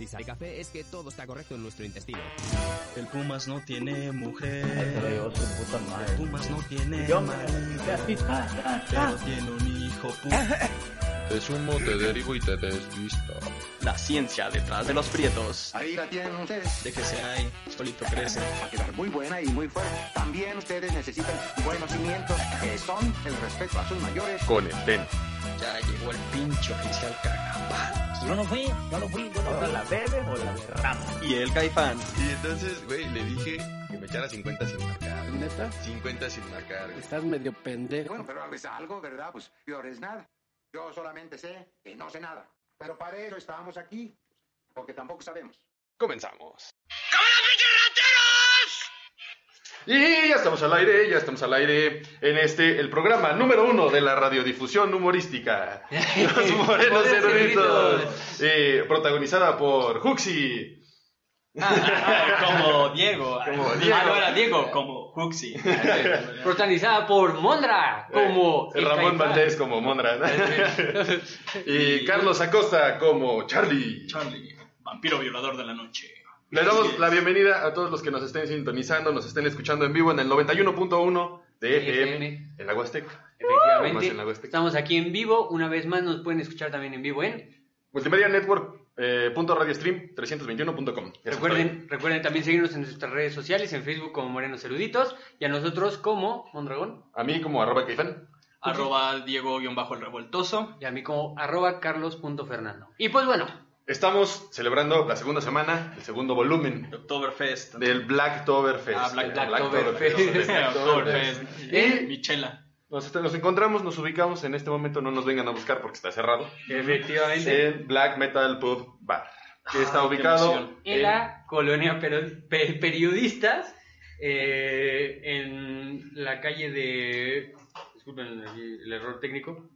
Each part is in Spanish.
Si sale café es que todo está correcto en nuestro intestino. El Pumas no tiene mujer. Pero yo su puta El. Pumas no tiene Yo, marido, pero tiene un hijo puta. Te sumo, te derivo y te desvisto. La ciencia detrás de los prietos. Ahí la tienen ustedes. Déjese ahí, solito crece. Va a quedar muy buena y muy fuerte. También ustedes necesitan buenos cimientos, que son el respeto a sus mayores. Con el ten. Ya llegó el pinche oficial cagapal. Yo no fui, yo no fui, yo no fui. ¿La bebe o la derrama? Y el caifán. Y entonces, güey, le dije que me echara 50 sin marcar. ¿Neta? 50 sin marcar. Estás medio pendejo. Bueno, pero es algo, ¿verdad? Pues peor es nada. Yo solamente sé que no sé nada. Pero para eso estábamos aquí, porque tampoco sabemos. Comenzamos. Y ya estamos al aire, ya estamos al aire en este, el programa número uno de la radiodifusión humorística. Los Morenos Eruditos. Eh, protagonizada por Huxi. como Diego. Como Diego. Ah, no era Diego, como Huxi. Protagonizada por Mondra, como Eh, el Ramón. Valdés como Mondra. ¿no? y Carlos Acosta como Charlie. Charlie, vampiro violador de la noche. Les damos la bienvenida a todos los que nos estén sintonizando, nos estén escuchando en vivo en el 91.1 de FM en la Huasteca. Efectivamente, en la Huasteca. estamos aquí en vivo. Una vez más nos pueden escuchar también en vivo en. Multimedia Network. Eh, punto radiostream 321.com. Eso Recuerden, recuerden también seguirnos en nuestras redes sociales, en Facebook como Morenos Eruditos y a nosotros como Mondragón A mí como arroba caifán. Arroba Diego-el revoltoso. y a mí como arroba carlos.fernando. Y pues bueno, Estamos celebrando la segunda semana, el segundo volumen de Oktoberfest. del Blacktoberfest. Ah, Black- El Blacktoberfest. Blacktoberfest. Oktoberfest. Y Michela. nos, nos encontramos, nos ubicamos. En este momento no nos vengan a buscar porque está cerrado. efectivamente, En Black Metal Pub Bar. Que está Ah, ubicado en la colonia pero- pe- periodistas, eh, en la calle de... Disculpen el, el error técnico.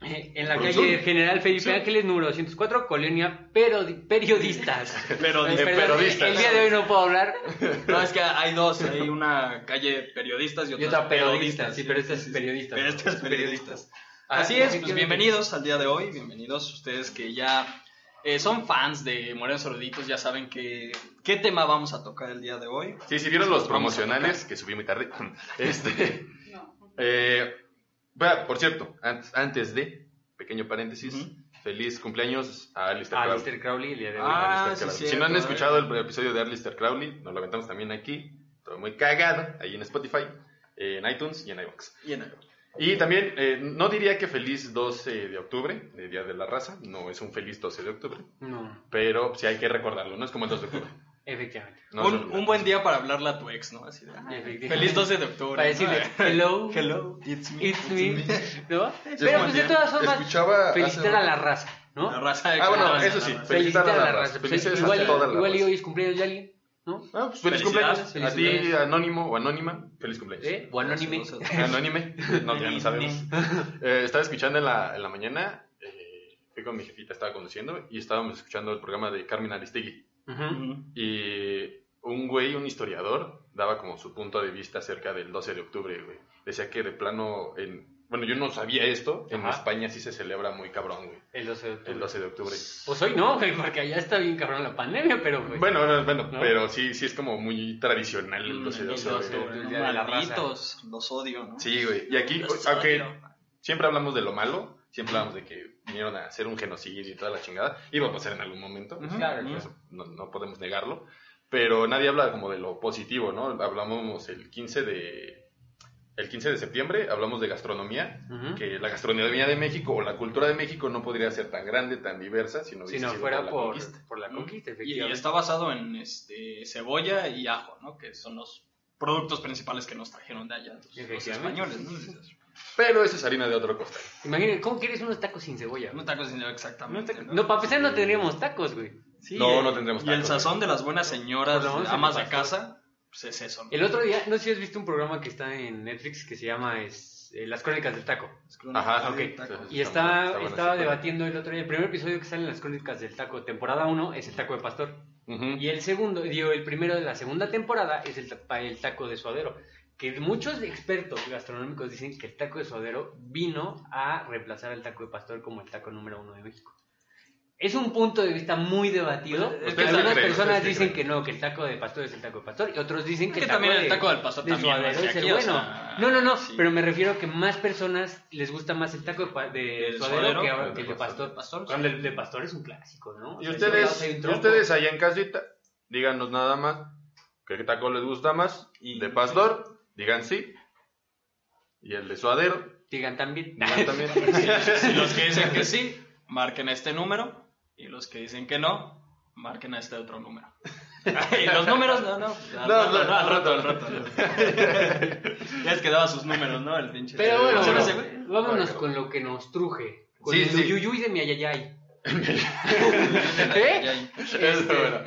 En la calle sur. General Felipe Sí. Ángeles, número 204, colonia pero- periodistas. Pero de perdón, periodistas. El día de hoy no puedo hablar. No, es que hay dos. Hay una calle periodistas y Y otra, otra periodista, sí, pero esta es periodista. Pero esta es periodistas. Ah, Así es, pues bienvenidos al día de hoy, bienvenidos ustedes que ya eh, son fans de Morenos Eruditos, ya saben que qué tema vamos a tocar el día de hoy. Sí, si vieron los promocionales, que subí muy tarde. Este. eh, bueno, por cierto, an- antes de, pequeño paréntesis, feliz cumpleaños a Alistair A Crowley. Alistair Crowley el día de hoy. Ah, Alistair sí, Crowley. si no han eh. escuchado el episodio de Alistair Crowley, nos lo aventamos también aquí, todo muy cagado, ahí en Spotify, en iTunes y en iVoox. Y en- Y también, eh, no diría que feliz 12 de octubre, de Día de la Raza, no es un feliz 12 de octubre, No, pero sí hay que recordarlo, no es como el 2 de octubre. Efectivamente. No un, un buen día para hablarle a tu ex, ¿no? Así de, "Ah, feliz 12 de octubre. Para ¿no? decirle, hello, Hello, it's me. it's me, ¿no? Pero pues de todas formas, felicitar a la raza, ¿no? La raza de Ah, bueno, eso sí, felicitar a la raza. Pues, Felicidades a igual, toda la igual y hoy es cumpleaños de alguien, ¿no? Ah, pues feliz cumpleaños. A ti, anónimo o anónima, feliz cumpleaños. ¿Eh? O anónime. Anónime, no, ya no sabemos. Eh, estaba escuchando en la, en la mañana, eh, fui con mi jefita, estaba conduciendo y estábamos escuchando el programa de Carmen Aristegui. Y un güey, un historiador, daba como su punto de vista acerca del 12 de octubre, güey. Decía que de plano, en, bueno, yo no sabía esto, en Ajá. España sí se celebra muy cabrón, güey, El 12 de octubre. el 12 de octubre. Pues hoy no, güey, porque allá está bien cabrón la pandemia, pero pues, Bueno, bueno, bueno, ¿No? pero sí, sí es como muy tradicional el 12 de el 12 de octubre. Malditos, los odio, ¿no? Sí, güey. Y aquí, Los aunque siempre hablamos de lo malo, siempre hablamos de que vinieron a hacer un genocidio y toda la chingada, iba a pasar en algún momento. Claro, eso no, no podemos negarlo, pero nadie habla como de lo positivo, ¿no? Hablamos el 15 de el 15 de septiembre, hablamos de gastronomía, que la gastronomía de México o la cultura de México no podría ser tan grande, tan diversa, si no si hubiese no sido fuera la por, conquista. por la conquista, Y está basado en este, cebolla y ajo, ¿no? Que son los productos principales que nos trajeron de allá los, los españoles, ¿no? Pero eso es harina de otro costal. Imagínate, ¿cómo quieres unos tacos sin cebolla? No está cocinado exactamente. ¿no? No, para empezar no tendríamos tacos, güey. Sí, No, eh, no tendremos Y el tacos, sazón de las buenas señoras, amas pastor. casa, pues es eso. ¿no? El otro día, no sé si has visto un programa que está en Netflix que se llama es, eh, Las Crónicas del Taco. Uno- Ajá, Ok. sí, Y Está estaba debatiendo el otro día. El primer episodio que sale en las crónicas del taco, temporada 1, es el taco de pastor. Y el segundo, digo, el primero de la segunda temporada es el taco de suadero. Que muchos expertos gastronómicos dicen que el taco de suadero vino a reemplazar al taco de pastor como el taco número uno de México. Es un punto de vista muy debatido. Pues, ¿ustedes Algunas creen? personas ¿Ustedes dicen creen? que no, que el taco de pastor es el taco de pastor. Y otros dicen que, Que el taco también el de- taco del pastor de también es el aquí, o bueno. sea, no, no, no. sí. Pero me refiero a que más personas les gusta más el taco de, de ¿Del suadero, suadero? que, El que el de pastor. pastor, sí. Cuando el de pastor es un clásico, ¿no? O Y sea, ustedes, hay un y ustedes allá en casita, díganos nada más. ¿Qué taco les gusta más? Y- ¿De pastor? Digan sí. Y el de suadero, Digan también. digan también. Y los que dicen que sí, marquen a este número. Y los que dicen que no, marquen a este otro número. y los números, no, no. Al No, rato, no, al rato, al rato. ya es que daba sus números, ¿no? El pinche. Pero bueno, vámonos con lo que nos truje. Con Sí, el sí. yuyuy de mi ayayay. Ya, ¿Eh? ya. Eso es bueno.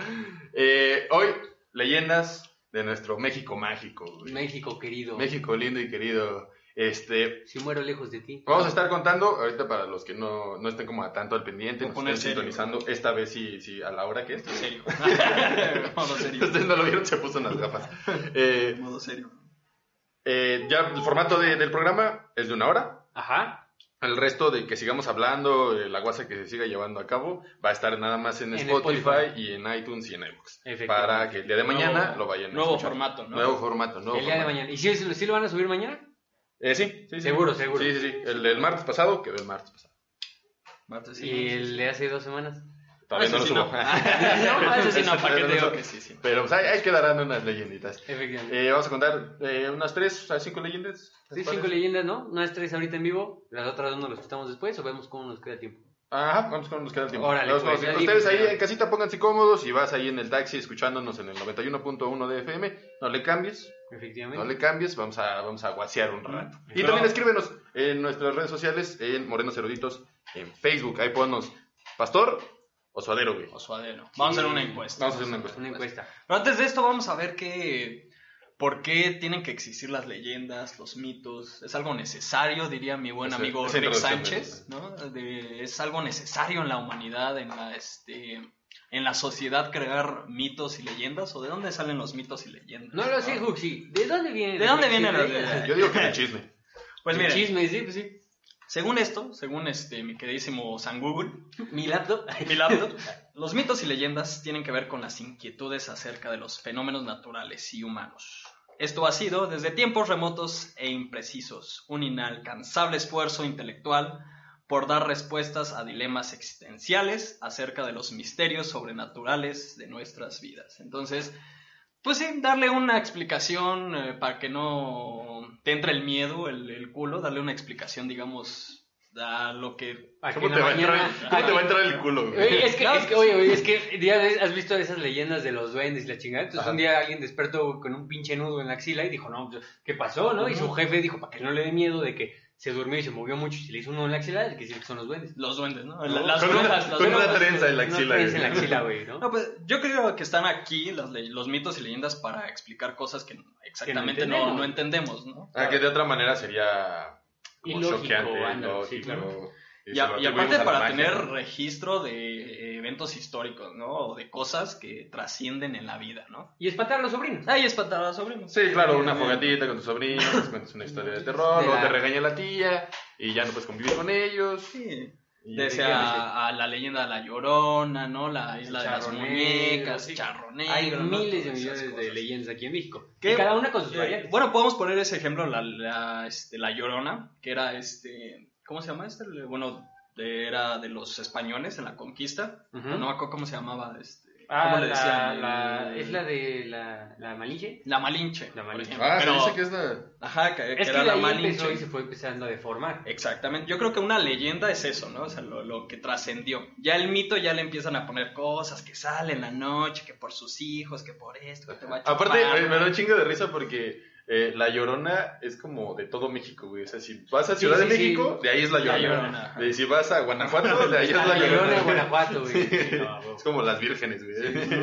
Eh, hoy, leyendas de nuestro México mágico. güey. México querido. México lindo y querido. Este, Si muero lejos de ti. vamos a estar contando, ahorita para los que no, no estén como a tanto al pendiente, nos poner estén serio. sintonizando, esta vez sí, sí, a la hora que es. En serio. modo serio. Ustedes no lo vieron, se puso unas gafas. Eh, Modo serio. eh, ya el formato de- del programa es de una hora. Ajá. El resto de que sigamos hablando, eh, la guasa que se siga llevando a cabo, va a estar nada más en, En Spotify, Spotify. y en iTunes y en. Efectivamente. Para que el día de mañana Nuevo- lo vayan a nuevo escuchar. formato, ¿no? Nuevo formato, nuevo el día de mañana. ¿Y si, si lo van a subir mañana? Eh, sí, sí, sí. Seguro, seguro. Sí, sí, sí. El del martes pasado quedó el martes pasado. Martes, sí, y sí, el sí. de hace dos semanas. Todavía no lo sí subo. no, eso sí no, ¿para qué te digo que sí, sí? Pero pues, ahí, ahí quedarán unas leyenditas. Efectivamente. Eh, vamos a contar eh, unas tres a cinco leyendas. sí, ¿les cinco leyendas, ¿no? Unas tres ahorita en vivo. Las otras dos nos las quitamos después o vemos cómo nos queda tiempo. Ajá, vamos con nos queda el tiempo. Órale, Vamos con- pues, ustedes ahí en casita pónganse cómodos y vas ahí en el taxi escuchándonos en el 91.1 de FM. No le cambies, Efectivamente. no le cambies, vamos a, vamos a guasear un rato. Y también escríbenos en nuestras redes sociales, en Morenos Eruditos, en Facebook. Ahí ponnos Pastor o Suadero, güey. O suadero. Vamos a hacer una encuesta. Vamos a hacer una encuesta. Una encuesta. Pero antes de esto vamos a ver que por qué tienen que existir las leyendas, los mitos. Es algo necesario, diría mi buen amigo introducción Sánchez, ¿no? De- es algo necesario en la humanidad, en la este en la sociedad crear mitos y leyendas o de dónde salen los mitos y leyendas. No lo sé, Huxi. ¿De dónde viene? ¿De dónde vienen las leyendas? Yo digo que el chisme. Pues chisme, sí, pues sí. Según esto, según este mi queridísimo San Google, Mi laptop. mi laptop, los mitos y leyendas tienen que ver con las inquietudes acerca de los fenómenos naturales y humanos. Esto ha sido, desde tiempos remotos e imprecisos, un inalcanzable esfuerzo intelectual por dar respuestas a dilemas existenciales acerca de los misterios sobrenaturales de nuestras vidas. Entonces, pues sí, darle una explicación eh, para que no te entre el miedo, el, el culo, darle una explicación, digamos, a lo que ¿Cómo te va a entrar, cómo te va a entrar el culo, güey? Oye, es que, es que, que oye, oye, es que ya ves- has visto esas leyendas de los duendes y la chingada. Entonces Ajá. un día alguien despertó con un pinche nudo en la axila y dijo, no, pues, ¿qué pasó, no? Y su jefe dijo, para que no le dé miedo de que se durmió y se movió mucho y se le hizo un nudo en la axila, es que son los duendes. los duendes, ¿no? No, las con una- las con una brujas. trenza en la Una axila. trenza en la axila, güey, ¿no? No, pues yo creo que están aquí las los mitos y leyendas para explicar cosas que exactamente no, entendemos. no entendemos, ¿no? Ah, que de otra manera sería como Ilógico, choqueante, sí, ilógico. Y, a- y aparte a para magia, tener ¿no? registro de eh, eventos históricos, ¿no? O de cosas que trascienden en la vida, ¿no? Y espantar a los sobrinos. Ahí es para los sobrinos. Sí, claro, una fogatita con tus sobrinos, les cuentas una historia de terror, De luego la- te regaña la tía y ya no puedes convivir con ellos. Sí. Y Desea a la leyenda de la Llorona, ¿no? La isla de las muñecas, sí. Hay ¿no? miles de millones de leyendas aquí en México. ¿Qué? Y cada una con sus Eh, variantes. Bueno, podemos poner ese ejemplo, la, la, este, la Llorona, que era este, ¿cómo se llama este? Bueno, de- era de los españoles en la conquista. Ujú. No me acuerdo cómo se llamaba, este, Ah, ¿cómo le la- decían? la- El- es la de la, la Malinche. La Malinche. La Malinche. Ah, se Pero- dice que es la... Ajá, que, Es que era de la ahí Malinche. y se fue empezando a deformar. Exactamente. Yo creo que una leyenda es eso, ¿no? O sea, lo, lo que trascendió. Ya el mito ya le empiezan a poner cosas que sale en la noche, que por sus hijos, que por esto, que te va a chupar. Aparte, me, me da un chingo de risa porque eh, La Llorona es como de todo México, güey. O sea, si vas a Ciudad sí, de México, sí. de ahí es La La Llorona. De si vas a Guanajuato, de ahí es La La Llorona Llorona. de Guanajuato, güey. No. Es como las vírgenes, güey.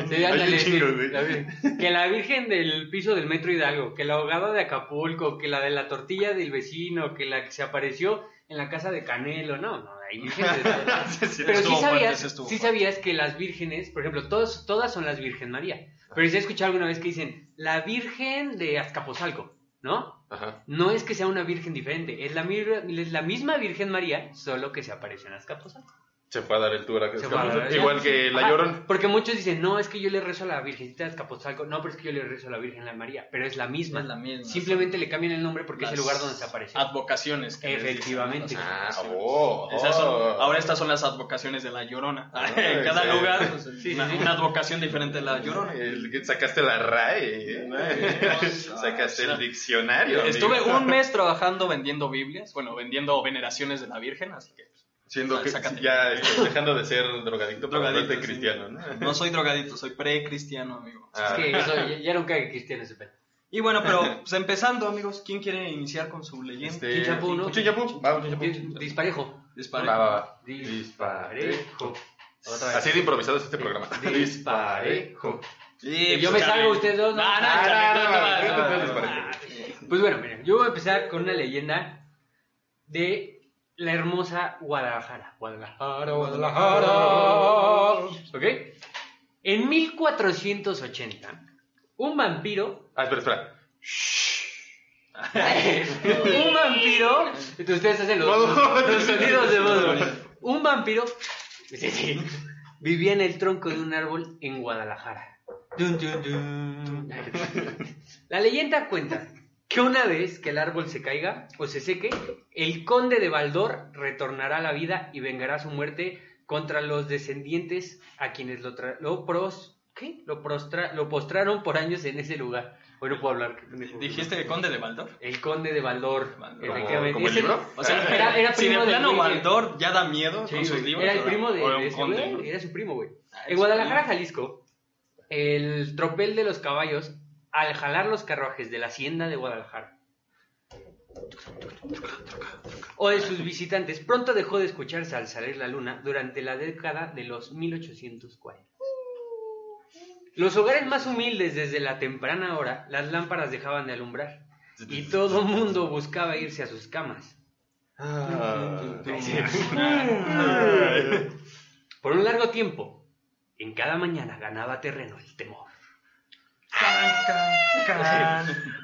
Sí, ándale, chingo, güey. la que la virgen del piso del metro Hidalgo, que la ahogada de Acapulco, que la de la tortilla del vecino, que la que se apareció en la casa de Canelo, no, no, hay vírgenes. Pero sí sabías, sí sabías que las vírgenes, por ejemplo, todos, todas son las Virgen María. Pero si has escuchado alguna vez que dicen la Virgen de Azcapotzalco, ¿no? Ajá. No es que sea una virgen diferente, es la, mir- es la misma Virgen María, solo que se apareció en Azcapotzalco. Se fue a dar el tour a dar- Igual que la Ajá, Llorona. Porque muchos dicen, no, es que yo le rezo a la Virgencita de Azcapotzalco. No, pero es que yo le rezo a la Virgen la María. Pero es la misma. Es la misma. Simplemente le cambian el nombre porque es el lugar donde se apareció. Advocaciones. que les dicen, Efectivamente. Ah, oh, Esas son- oh. ahora estas son las advocaciones de la Llorona. Ah, en cada sí. lugar, pues, sí, una, sí. una advocación diferente de la Llorona. El sacaste la RAE. ¿eh? sacaste el diccionario. Estuve amigo. un mes trabajando vendiendo Biblias, bueno, vendiendo veneraciones de la Virgen, así que pues, Siendo que ya este, dejando de ser drogadicto Drogadicto, cristiano, ¿no? no soy drogadito, soy pre-cristiano, amigo. Ah, Es que eso ya, nunca que cristiano ese pedo. Y bueno, pero pues, empezando, amigos, ¿quién quiere iniciar con su leyenda? este, Chinchapú, ¿no? un Chinchapú. Va, un Di- chinchapú. Disparejo. Dispare. Va, va, va. Disparejo. Otra vez. Así de improvisado es este programa. Disparejo. Sí, yo pues, me salgo, ustedes dos, ¿no? No, no, Ah. Pues bueno, miren, yo voy a empezar con una leyenda de la hermosa Guadalajara. Guadalajara, Guadalajara. ¿Ok? En 1480, un vampiro. Ah, espera, espera. un vampiro. Entonces ustedes hacen los, los- los sonidos de voz. Un vampiro. Sí, sí, vivía en el tronco de un árbol en Guadalajara. La leyenda cuenta que una vez que el árbol se caiga o se seque, el conde de Baldor retornará a la vida y vengará su muerte contra los descendientes a quienes lo, tra- lo, pros- ¿qué? Lo, prostra- lo postraron por años en ese lugar. Hoy no puedo hablar. ¿Dijiste el conde de Baldor? El conde de Baldor, efectivamente. ¿Como el libro? O sea, Era- era si de primo plano que- Baldor ya da miedo Sí, con sus libros. era el primo de, de ese conde, güey, ¿no? era su primo, güey. Ah, En Guadalajara, primo. Jalisco, el tropel de los caballos, al jalar los carruajes de la hacienda de Guadalajara, o de sus visitantes, pronto dejó de escucharse al salir la luna durante la década de los 1840. Los hogares más humildes desde la temprana hora, las lámparas dejaban de alumbrar y todo mundo buscaba irse a sus camas. Ah. Por un largo tiempo, en cada mañana ganaba terreno el temor.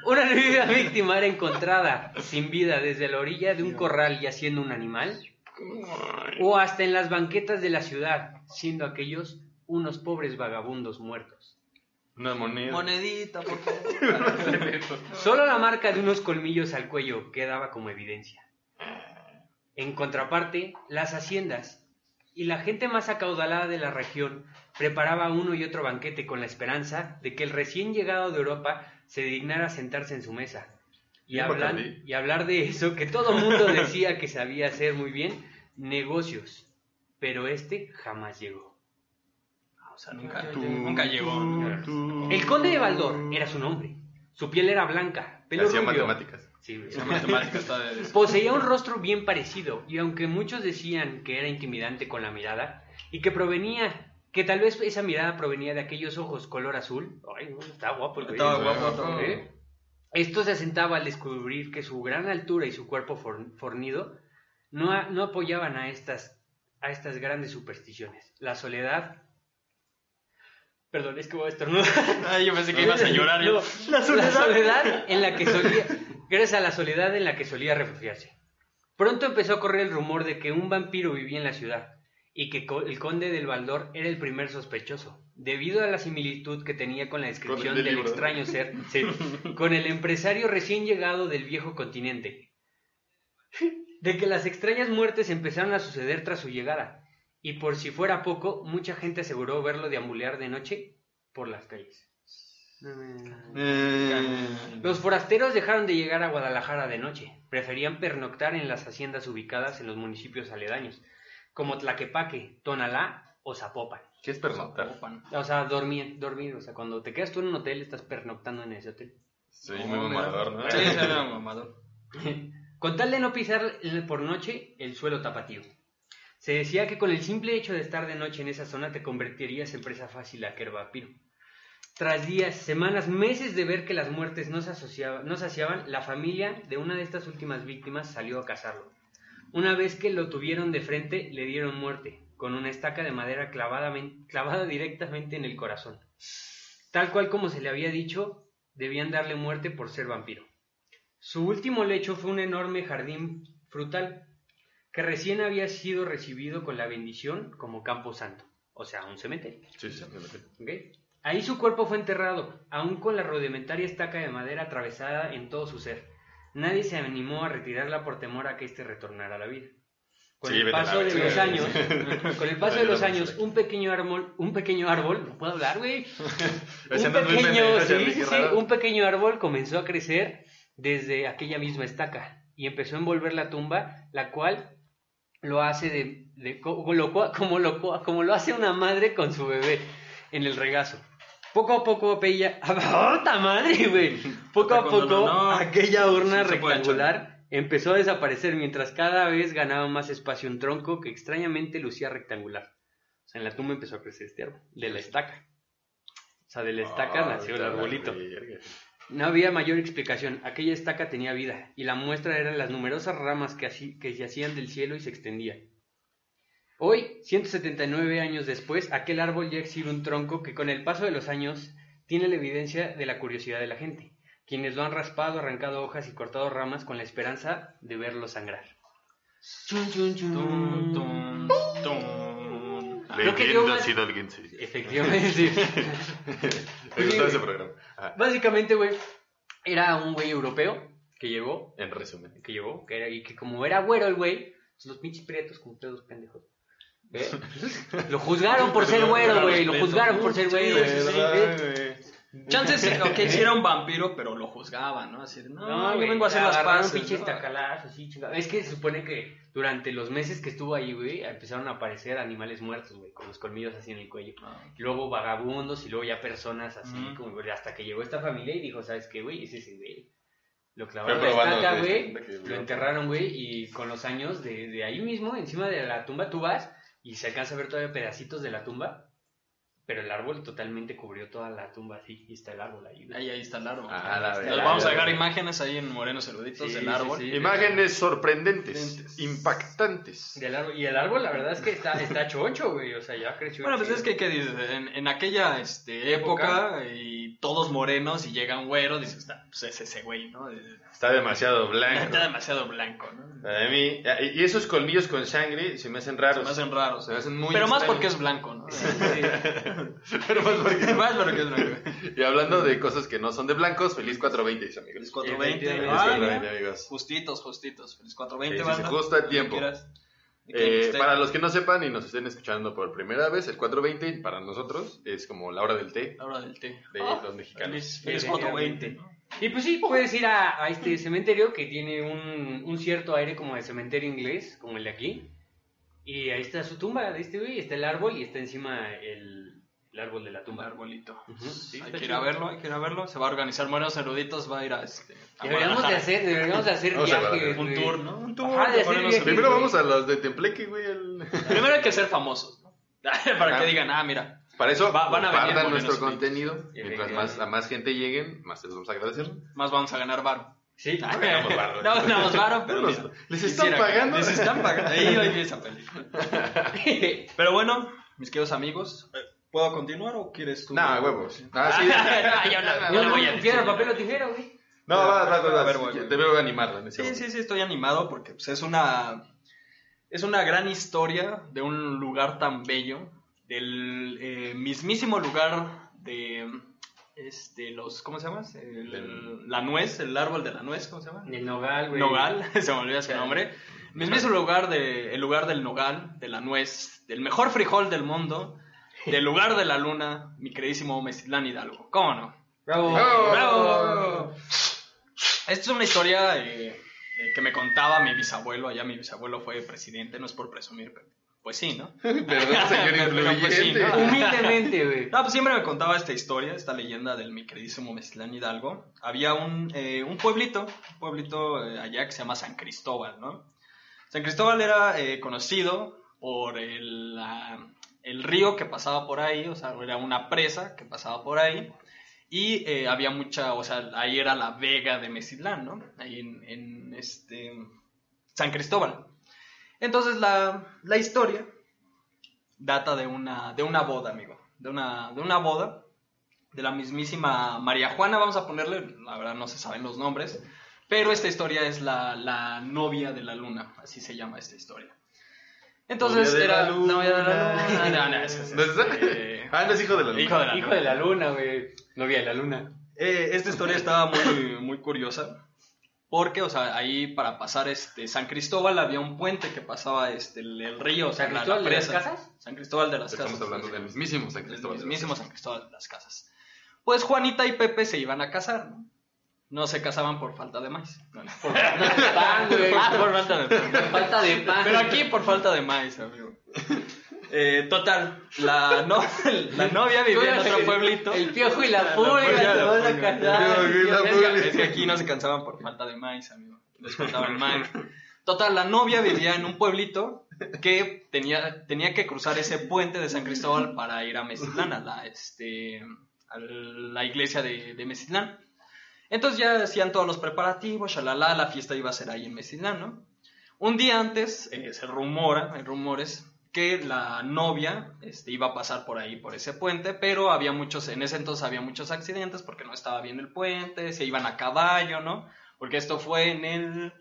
Una nueva víctima era encontrada sin vida desde la orilla de un corral yaciendo un animal, o hasta en las banquetas de la ciudad, siendo aquellos unos pobres vagabundos muertos. Una moneda. Monedita, por favor. Solo la marca de unos colmillos al cuello quedaba como evidencia. En contraparte, las haciendas y la gente más acaudalada de la región preparaba uno y otro banquete con la esperanza de que el recién llegado de Europa se dignara sentarse en su mesa y, hablar, y hablar de eso que todo mundo decía que sabía hacer muy bien, negocios. Pero este jamás llegó. O sea, nunca, nunca llegó. El conde de Baldor era su nombre. Su piel era blanca, pelo Hacía rubio. Matemáticas. Sí, güey. Esa matemática está de... Poseía un rostro bien parecido, y aunque muchos decían que era intimidante con la mirada, y que provenía, que tal vez esa mirada provenía de aquellos ojos color azul, ay, no, estaba guapo el. Estaba guapo, estaba ¿Eh? Esto se asentaba al descubrir que su gran altura y su cuerpo for- fornido no, a- no apoyaban a estas, a estas grandes supersticiones. La soledad... Perdón, es que voy a estornudar. Ay, yo pensé que ibas a llorar. No, la soledad. en la que solía, gracias a la soledad en la que solía refugiarse. Pronto empezó a correr el rumor de que un vampiro vivía en la ciudad y que el conde del Baldor era el primer sospechoso, debido a la similitud que tenía con la descripción Con del libro. extraño ser, sí, con el empresario recién llegado del viejo continente. De que las extrañas muertes empezaron a suceder tras su llegada, y por si fuera poco, mucha gente aseguró verlo deambular de noche por las calles. Los forasteros dejaron de llegar a Guadalajara de noche, preferían pernoctar en las haciendas ubicadas en los municipios aledaños, como Tlaquepaque, Tonalá o Zapopan. ¿Qué es pernoctar? Zapopan. O sea, dormir, dormir, o sea, cuando te quedas tú en un hotel, estás pernoctando en ese hotel. Sí, muy mamador, ¿no? Sí, era mamador. Con tal de no pisar por noche el suelo tapatío. Se decía que con el simple hecho de estar de noche en esa zona te convertirías en presa fácil a aquel vampiro. Tras días, semanas, meses de ver que las muertes no se, asociaban, no saciaban, la familia de una de estas últimas víctimas salió a cazarlo. Una vez que lo tuvieron de frente, le dieron muerte, con una estaca de madera clavada directamente en el corazón. Tal cual como se le había dicho, debían darle muerte por ser vampiro. Su último lecho fue un enorme jardín frutal, que recién había sido recibido con la bendición como campo santo, o sea, un cementerio. Sí, sí, sí. ¿ok? Ahí su cuerpo fue enterrado, aún con la rudimentaria estaca de madera atravesada en todo su ser. Nadie se animó a retirarla por temor a que éste retornara a la vida. Con Sí, el paso de los años, con el paso de los años, un pequeño árbol, un pequeño árbol, no puedo hablar, güey. Un pequeño, sí, sí, un pequeño árbol comenzó a crecer desde aquella misma estaca y empezó a envolver la tumba, la cual lo hace de, de- como, lo, cua- como, lo, cua- como lo hace una madre con su bebé en el regazo. Poco a poco aquella, ¡Ota madre, güey! Poco a poco no, no, aquella urna sí rectangular empezó a desaparecer mientras cada vez ganaba más espacio un tronco que extrañamente lucía rectangular. O sea, en la tumba empezó a crecer este árbol, de la estaca. O sea, de la estaca Ah, nació el arbolito. No había mayor explicación. Aquella estaca tenía vida, y la muestra eran las numerosas ramas que, así, que yacían del cielo y se extendían. Hoy, 179 años después, aquel árbol ya exhibe un tronco que con el paso de los años tiene la evidencia de la curiosidad de la gente, quienes lo han raspado, arrancado hojas y cortado ramas con la esperanza de verlo sangrar. Chun, chun, chun. Tum, tum, tum. Creo que yo más- y Dolgin, sí. Efectivamente, sí. Me gustó ese programa. Ah, Básicamente, güey, era un güey europeo que llegó en resumen. que llegó, que era, y que como era güero el güey, pues los pinches prietos como ustedes dos pendejos. ¿Eh? Lo juzgaron por ser güero, güey, lo juzgaron por ser güero. Chances, ok, sí era un vampiro, pero lo juzgaban, ¿no? Así de, no, No, yo vengo a hacer las paces. pinches ¿no? tacalazos, así, chingada. Es que se supone que durante los meses que estuvo ahí, güey, empezaron a aparecer animales muertos, güey, con los colmillos así en el cuello. Ah. Luego vagabundos y luego ya personas así, Ujú. como, hasta que llegó esta familia y dijo, ¿sabes qué, güey? Ese es el güey. Lo clavaron en la estaca, güey, lo enterraron, güey, y con los años de, de ahí mismo, encima de la tumba, tú vas y se alcanza a ver todavía pedacitos de la tumba, pero el árbol totalmente cubrió toda la tumba así, y está el árbol ahí, güey. Ahí, ahí está el árbol. Ah, la vamos a dejar imágenes ahí en Morenos Eruditos Sí, del sí, árbol. sí. Imágenes sorprendentes, Sorprendentes. impactantes. Del árbol, y el árbol, la verdad es que está, está choncho, güey, o sea, ya creció. Bueno, pues chido. es que, ¿qué dices? En, en aquella este, época, y todos morenos y llega un güero, dices, está, pues es ese güey, ¿no? Está demasiado blanco. Está demasiado blanco, ¿no? A mí, y esos colmillos con sangre se me hacen raros. Se me hacen raros. Se me hacen muy Pero más extraños. porque es blanco, ¿no? Pero más porque... más porque es blanco. Y hablando de cosas que no son de blancos, feliz 420, dice amigos. Feliz 420. Efectivamente. Feliz Ah, 420, mira. amigos. Justitos, justitos. Feliz 420, Sí, sí, sí, banda. justo a Cuando tiempo. quieras. ¿De qué Eh, para los que no sepan y nos estén escuchando por primera vez, el 420 para nosotros es como la hora del té La hora del té. de Ah, los mexicanos. Feliz, feliz Sí, 420. efectivamente. Y pues sí, puedes ir a, a este cementerio que tiene un, un cierto aire como de cementerio inglés, como el de aquí. Y ahí está su tumba de este güey, está el árbol y está encima el, el árbol de la tumba. arbolito. Ujú, sí, hay que ir a verlo, hay que ir a verlo. Se va a organizar Morenos Eruditos, va a ir a este. a Deberíamos de hacer, deberíamos de hacer viajes, un tour, ¿no? Un tour. Ajá, de de hacer Morenos viajes. Primero güey. vamos a los de Templeque, güey. el- Primero hay que ser famosos, ¿no? Para Ah. que digan, ah, mira. Para eso, Va- van a nuestro contenido. Mientras más, a más gente lleguen, más les vamos a agradecer. Más vamos a ganar varo. Sí, No ganamos varo. ganamos varo, pero mira, ¿les están pagando? Les están pagando. Ahí va esa película. Pero bueno, mis queridos amigos, eh, ¿puedo continuar o quieres tú? Nah, huevos. Ah, sí. No, yo no, Yo no voy a piedra, papel o tijera, güey. No, vas, vas, vas, A vas. ver, voy, voy. Te veo animado en ese Sí, momento. sí, sí, estoy animado porque pues, es una es una gran historia de un lugar tan bello, del eh, mismísimo lugar de este los ¿cómo se llama? El- la nuez, el árbol de la nuez, ¿cómo se llama? El nogal, güey. Nogal, se me olvida su Claro. nombre. Mismísimo lugar de el lugar del nogal, de la nuez, del mejor frijol del mundo, del lugar de la luna, mi queridísimo Mesitlán Hidalgo. ¿Cómo no? Bravo. ¡Bravo! ¡Bravo! Esta es una historia eh, eh, que me contaba mi bisabuelo. Allá mi bisabuelo fue presidente, no es por presumir, pero pues sí, ¿no? Perdón, señor Pero, pues, sí. ¿no? Humildemente, güey. No, pues siempre me contaba esta historia, esta leyenda del mi queridísimo Mezclán Hidalgo. Había un, eh, un pueblito, un pueblito eh, allá que se llama San Cristóbal, ¿no? San Cristóbal era eh, conocido por el, la- el río que pasaba por ahí, o sea, era una presa que pasaba por ahí. Y eh, había mucha, o sea, ahí era la vega de Mesitlán, ¿no? Ahí en, este, San Cristóbal. Entonces la, historia data de una, de una boda, amigo. De una, de una boda de la mismísima María Juana, vamos a ponerle, la verdad no se saben los nombres, Pero esta historia es la novia de la luna, así se llama esta historia. Entonces Novia de era la luna. novia de la luna. No, no, ese es- ¿No es esa? eh, Ah, no es hijo de la luna. hijo de la Hijo luna. de la luna, güey. Novia de la luna. Eh, esta historia estaba muy, muy curiosa. Porque, o sea, ahí para pasar este San Cristóbal había un puente que pasaba este el, el río, o sea, ¿San la- Cristóbal la de las presa. Casas? San Cristóbal de las Estamos Casas. hablando del mismísimo San El Cristóbal. de las mismimo Casas. San Cristóbal de las Casas. Pues Juanita y Pepe se iban a casar, ¿no? No se casaban por falta de maíz. No, no. Por falta de pan, güey. Ah, por falta de pan. Por falta de pan. Pero aquí por falta de maíz, amigo. Eh, total, la, no- la novia vivía en otro pueblito. El piojo y la pulga la van a Es que, aquí no se cansaban por falta de maíz, amigo. Les faltaba el maíz. Total, la novia vivía en un pueblito que tenía, tenía que cruzar ese puente de San Cristóbal para ir a Mecitlán, a la, este, a la iglesia de, de. Entonces ya hacían todos los preparativos, shalala, la fiesta iba a ser ahí en Mecitlán, ¿no? Un día antes eh, se rumora, hay rumores, que la novia este, iba a pasar por ahí, por ese puente, pero había muchos, en ese entonces había muchos accidentes porque no estaba bien el puente, se iban a caballo, ¿no? Porque esto fue en el,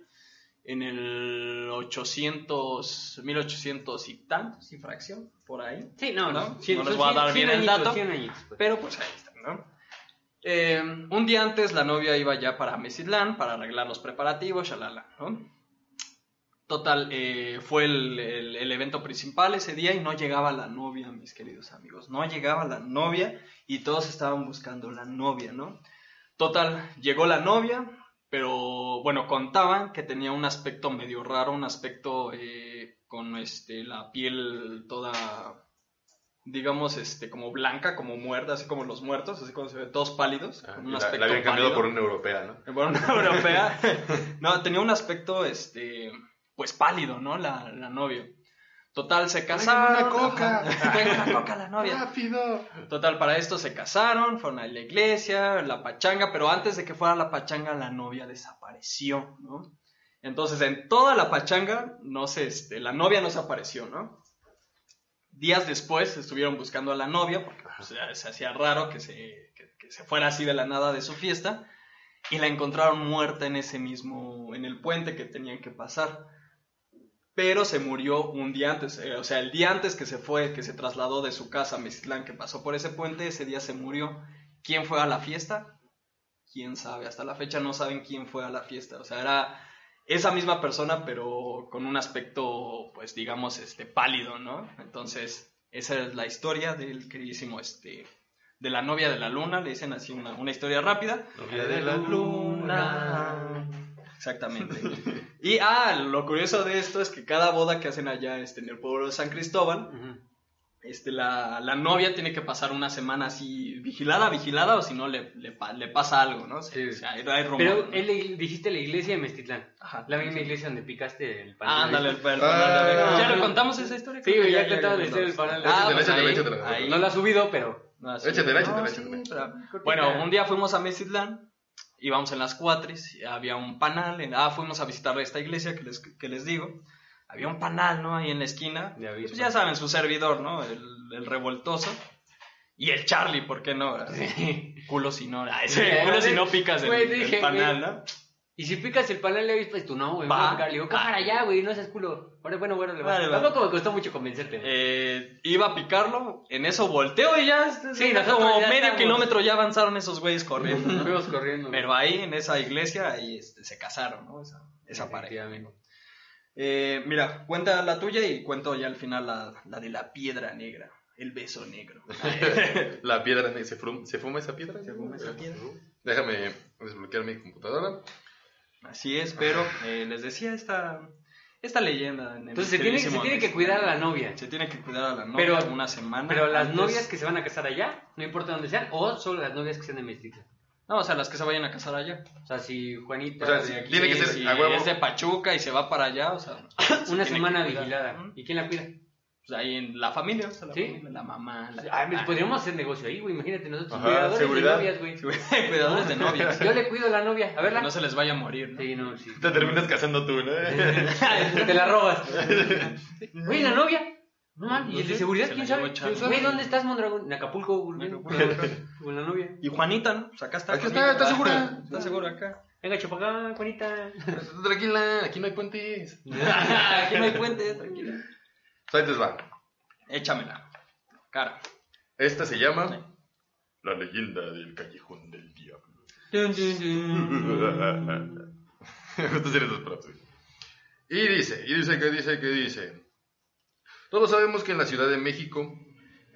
en el 800, 1800 y tantos, y fracción, por ahí. Sí, no, ¿No? no. Les voy a dar bien el dato. pues. Pero pues ahí. Eh, un día antes la novia iba ya para Mecitlán para arreglar los preparativos, shalala, ¿no? Total, eh, fue el evento principal ese día y no llegaba la novia, mis queridos amigos. No llegaba la novia y todos estaban buscando la novia, ¿no? Total, llegó la novia, pero bueno, contaban que tenía un aspecto medio raro, un aspecto eh, con este, la piel toda digamos, este, como blanca, como muerta, así como los muertos, así como se ve, todos pálidos. Ah, con un la, aspecto la habían cambiado pálido. por una europea, ¿no? Por una europea. No, tenía un aspecto, este, pues pálido, ¿no? La, la novia. Total, se casaron. una coca. Una la novia. ¡Rápido! Total, para esto se casaron, fueron a la iglesia, la pachanga, pero antes de que fuera la pachanga, la novia desapareció, ¿no? Entonces, en toda la pachanga, no sé, este, la novia no se apareció, ¿no? Días después estuvieron buscando a la novia, porque pues, se hacía raro que se, que- que se fuera así de la nada de su fiesta, y la encontraron muerta en ese mismo, en el puente que tenían que pasar. Pero se murió un día antes, eh, o sea, el día antes que se fue, que se trasladó de su casa a Mezclán, que pasó por ese puente, ese día se murió. ¿Quién fue a la fiesta? ¿Quién sabe? Hasta la fecha no saben quién fue a la fiesta. O sea, era esa misma persona, pero con un aspecto, pues digamos, este, pálido, ¿no? Entonces, esa es la historia del queridísimo, este, de la novia de la luna, le dicen así una, una historia rápida. Novia de la luna. Exactamente. Y, ah, lo curioso de esto es que cada boda que hacen allá este, en el pueblo de San Cristóbal. Este, la, la novia tiene que pasar una semana así vigilada, vigilada, o si no le, le, pa- le pasa algo, ¿no? Sí. O sea, hay, hay rumor, Pero ¿no? él le- dijiste la iglesia de Mestitlán. Ajá. La misma iglesia donde picaste el pan. Ah, ándale, el, el- Ah. ¿Ya le contamos esa historia? Sí, güey, ya contamos la historia del panal. Ah, pues ahí- échatela. ahí- No la ha subido, pero. No. Échatela, No, échatela, sí, pero-. Bueno, un día fuimos a Mesitlán, íbamos en las cuatris, y había un panal, en- ah, fuimos a visitar esta iglesia que les, que les digo, había un panal, ¿no? Ahí en la esquina, pues ya saben, su servidor, ¿no? El, el revoltoso. Y el Charlie, ¿por qué no? Culo si no, ah, Sí, culo si no picas el, panal. ¿no? Y si picas el panal le pues tú no, güey. Va. Le digo, Ah. para allá, güey, no seas culo. Bueno, bueno, bueno, le va. Vale, va. Tampoco me costó mucho convencerte. Eh, iba a picarlo, en eso volteo y ya, Sí, ya nosotros como ya medio estamos. kilómetro ya avanzaron esos güeyes corriendo. Pero ahí, en esa iglesia, ahí este, se casaron, ¿no? Esa, esa pareja. Eh, mira, cuenta la tuya y cuento ya al final la, la de la piedra negra, el beso negro. La piedra, ne- ¿se, frum- ¿se fuma esa piedra? ¿Se fuma esa piedra? Déjame desbloquear mi computadora. Así es, pero eh, les decía esta, esta leyenda. en Entonces se tiene, se queridísimo tiene que cuidar a la novia. Se tiene que cuidar a la novia Pero- una semana. Pero las antes. novias que se van a casar allá, no importa dónde sean, o solo las novias que sean de Mestitlán. No, o sea, las que se vayan a casar allá. O sea, si Juanita O sea, de si aquí- tiene que ser si a huevo. es de Pachuca y se va para allá, o sea... se una semana vigilada. ¿Y quién la cuida? Pues ahí en la familia, o sea, la, ¿Sí? familia, la mamá, la Ay, papá. podríamos hacer negocio ahí, güey. Imagínate, nosotros Ajá, cuidadores seguridad. de novias, güey. Cuidadores de novias. Yo le cuido a la novia. A Que verla. no se les vaya a morir, ¿no? Sí, no, sí. Te terminas casando tú, ¿no? Te la robas. Güey, la novia. No mames, ¿y el de seguridad Se quién sabe? Güey, ¿dónde estás, Mondragón? En Acapulco, güey. En Acapulco. Con la novia. Y Juanita, ¿no? Pues acá está. Aquí está, está segura. Está segura acá. Venga, chupacá, Juanita. Tranquila, aquí no hay puentes. Aquí no hay puente, tranquila. Ahí les va. Échamela. Cara. Esta se llama La leyenda del callejón del diablo. Los. Y dice, y dice que dice que dice. Todos sabemos que en la Ciudad de México,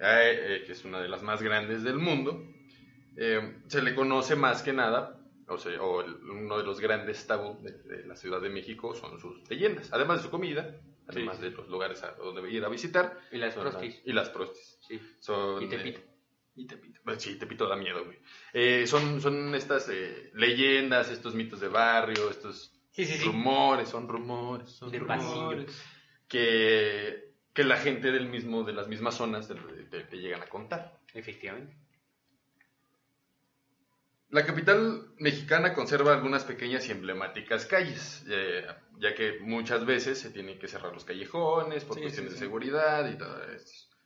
eh, eh, que es una de las más grandes del mundo, eh, se le conoce más que nada, o, sea, o el- uno de los grandes tabú de, de la Ciudad de México son sus leyendas, además de su comida, además de los lugares a donde ir a visitar. Y las prostis. Y las prostis. Sí. Son, Y Tepito. Y te pito. pues sí, Tepito da miedo, güey. Son, son estas leyendas, estos mitos de barrio, estos rumores, son rumores, son De rumores pasillo. que, que la gente del mismo, de las mismas zonas te, llegan a contar. Efectivamente. La capital mexicana conserva algunas pequeñas y emblemáticas calles, eh, ya que muchas veces se tienen que cerrar los callejones por Sí, cuestiones sí, de sí. seguridad y todo esto.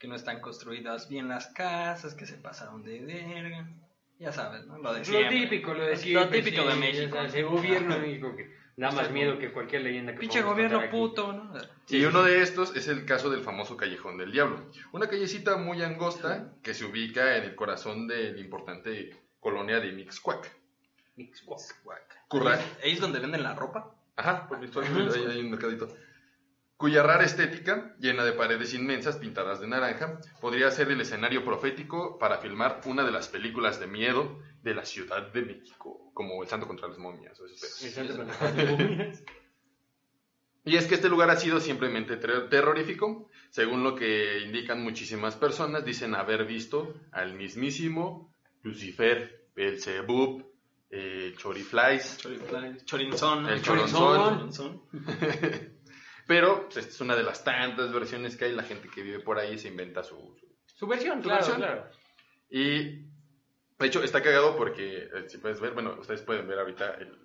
Que no están construidas bien las casas, que se pasaron de verga. Ya sabes, ¿no? Lo de Lo típico, lo de Lo siempre, típico sí, de México. El gobierno de México que da más miedo que cualquier leyenda que Pinche gobierno aquí. puto, ¿no? y uno de estos es el caso del famoso Callejón del Diablo, una callecita muy angosta que se ubica en el corazón de la importante colonia de Mixcuac. Curra- ¿Ahí es donde venden la ropa? Ajá, por Mixcuac, ahí hay un mercadito. Cuya rara estética, llena de paredes inmensas pintadas de naranja, podría ser el escenario profético para filmar una de las películas de miedo de la Ciudad de México, como El Santo contra las momias. o. El Y es que este lugar ha sido simplemente ter- terrorífico. Según lo que indican muchísimas personas, dicen haber visto al mismísimo Lucifer, Belzebub, eh, Choriflies. Chorifly- Chorinzón. El chorinzón. Chorinzón. Pero pues, esta es una de las tantas versiones que hay. La gente que vive por ahí se inventa su... su- Su versión, Su claro, versión. claro. Y de hecho está cagado porque, eh, si puedes ver, bueno, ustedes pueden ver ahorita el,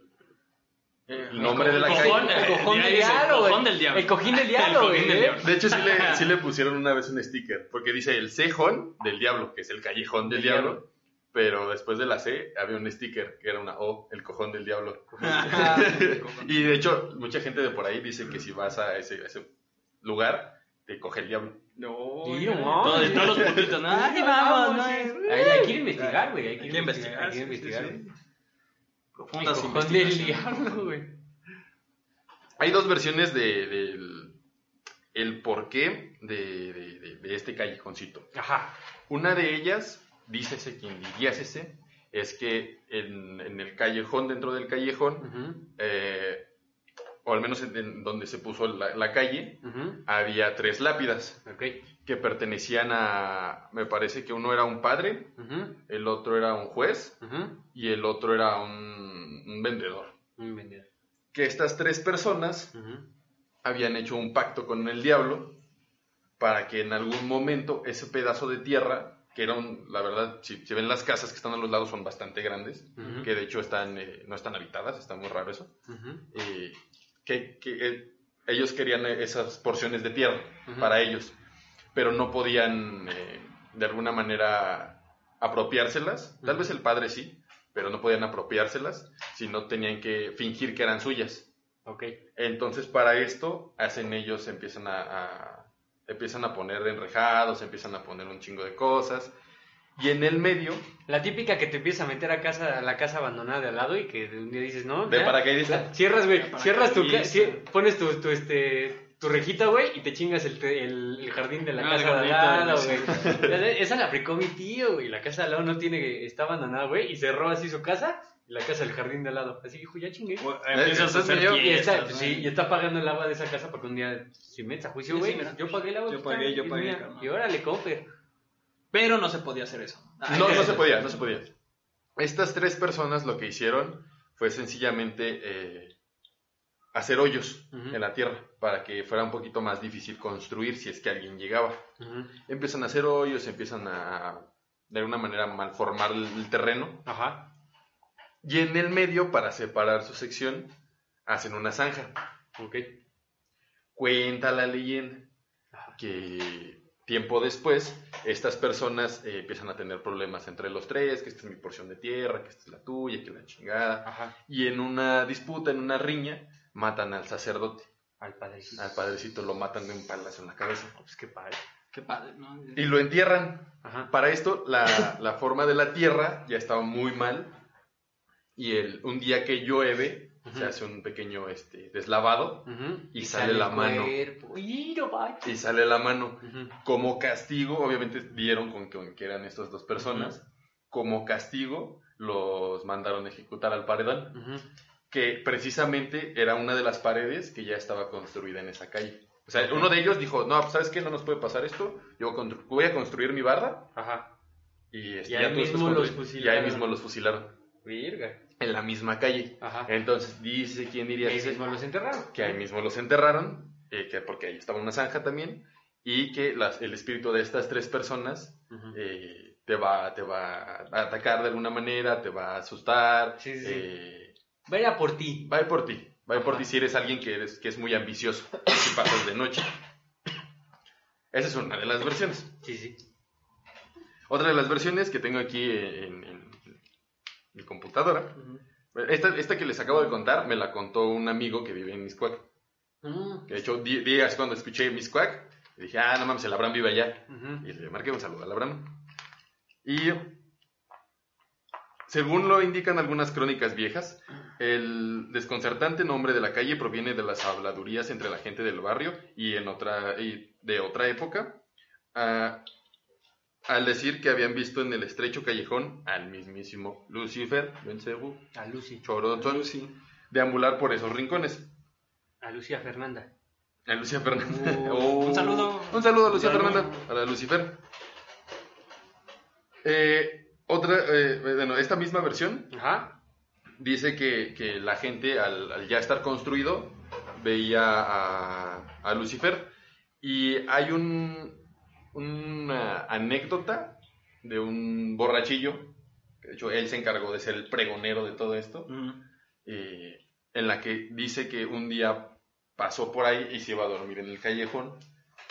el nombre de la cojón, calle. El cojón del diablo, cojón güey. del diablo. El cojín del El diablo, cojín güey. del ¿eh? diablo. De hecho, sí le, sí le pusieron una vez un sticker, porque dice el cejón del diablo, que es el callejón del Del diablo, diablo. pero después de la C había un sticker que era una O, el cojón del diablo. Ah, y de hecho, mucha gente de por ahí dice que si vas a ese, a ese lugar, te coge el diablo. No, no, Todos, sí. todos los puntitos, ¿no? Ay, vamos, ¿no? Hay, hay que ir a investigar, güey. Hay que investigar, Hay que investigar. sí, sí. Profundas investigaciones. diablo, güey. Hay dos versiones de, del el porqué de, de, de- de este callejoncito. Ajá. Una de ellas, dícese quien diríasese, es que en, en el callejón, dentro del callejón, eh, o al menos en, donde se puso la, la calle, había tres lápidas que pertenecían a, me parece que uno era un padre, el otro era un juez y el otro era un, un vendedor. Un vendedor. Que estas tres personas habían hecho un pacto con el diablo para que en algún momento ese pedazo de tierra, que era un, la verdad, si, si ven las casas que están a los lados son bastante grandes, que de hecho están, eh, no están habitadas, está muy raro eso, eh, que, que, eh, ellos querían esas porciones de tierra para ellos, pero no podían eh, de alguna manera apropiárselas, tal vez el padre sí, pero no podían apropiárselas, sino tenían que fingir que eran suyas. Entonces, para esto, hacen ellos, empiezan a, a- empiezan a poner enrejados, empiezan a poner un chingo de cosas. Y en el medio, La típica que te empiezas a meter a casa, a la casa abandonada de al lado y que de un día dices, no, de paracaidista. Cierras, güey, cierras tu, pones tu, tu, este, tu rejita, güey, y te chingas el, te- el, el jardín de la Ah, casa de al lado, güey. Esa la aplicó mi tío, güey, la casa de al lado no tiene, está abandonada, güey, y cerró así su casa y la casa del jardín de al lado. Así que dijo, ya chingué. Empiezas a hacer Eso es Y está, pues, sí, y está pagando el agua de esa casa para que un día se meta a juicio, güey. sí, yo pagué el agua. Yo pagué, yo pagué. Y órale, cofer. Pero no se podía hacer eso. No, no se podía, no se podía. Estas tres personas lo que hicieron fue sencillamente eh, hacer hoyos en la tierra para que fuera un poquito más difícil construir si es que alguien llegaba. Empiezan a hacer hoyos, empiezan a de alguna manera malformar el, terreno Ajá. y en el medio para separar su sección hacen una zanja. Ok. Cuenta la leyenda que tiempo después, estas personas eh, empiezan a tener problemas entre los tres, que esta es mi porción de tierra, que esta es la tuya, que la chingada. Ajá. Y en una disputa, en una riña, matan al sacerdote. Al padrecito. Al padrecito lo matan de un palazo en la cabeza. Pues qué padre. Qué padre, ¿no? Y lo entierran. Ajá. Para esto, la, la forma de la tierra ya estaba muy mal. Y el, un día que llueve, se hace un pequeño este, deslavado Ujú. y sale la mano. Y no y sale la mano. Como castigo, obviamente dieron con, con que eran estas dos personas. Como castigo, los mandaron a ejecutar al paredón, que precisamente era una de las paredes que ya estaba construida en esa calle. O sea, uno de ellos dijo, no, pues, ¿sabes qué? No nos puede pasar esto. Yo voy a construir mi barda Ajá. y, este, Y ahí ya mismo los construye". Y fusilaron. ahí mismo los fusilaron. Virga. En la misma calle. Ajá. Entonces, dice, ¿quién diría? ahí Dice, mismo los enterraron. que ahí mismo los enterraron, eh, que porque ahí estaba una zanja también, y que las- el espíritu de estas tres personas eh, te, va, te va a atacar de alguna manera, te va a asustar, Sí, sí, sí. eh, Vaya por ti. va a ir por ti, va a ir por Ajá. ti si eres alguien que, eres, que es muy ambicioso, y si pasas de noche. Esa es una de las versiones. Sí, sí. Otra de las versiones que tengo aquí en, en- en mi computadora, esta, esta que les acabo de contar, me la contó un amigo que vive en Miscuac. Mm. De hecho, días cuando escuché Miscuac, dije, ah, no mames, el Abraham vive allá. Y le marqué un saludo al Abraham. Y según lo indican algunas crónicas viejas, el desconcertante nombre de la calle proviene de las habladurías entre la gente del barrio y, en otra, y de otra época, ah, al decir que habían visto en el estrecho callejón al mismísimo Lucifer, Belcebú, A Lucy. Choronzón, deambular por esos rincones. A Lucía Fernanda. A Lucía Fernanda. Uh, Oh. un saludo. Un saludo a Lucía Saludo. Fernanda, a la Lucifer. Eh, otra, eh, bueno, esta misma versión Ajá. dice que, que la gente al, al ya estar construido veía a, a Lucifer y hay un, una anécdota de un borrachillo, que de hecho él se encargó de ser el pregonero de todo esto, eh, en la que dice que un día pasó por ahí y se iba a dormir en el callejón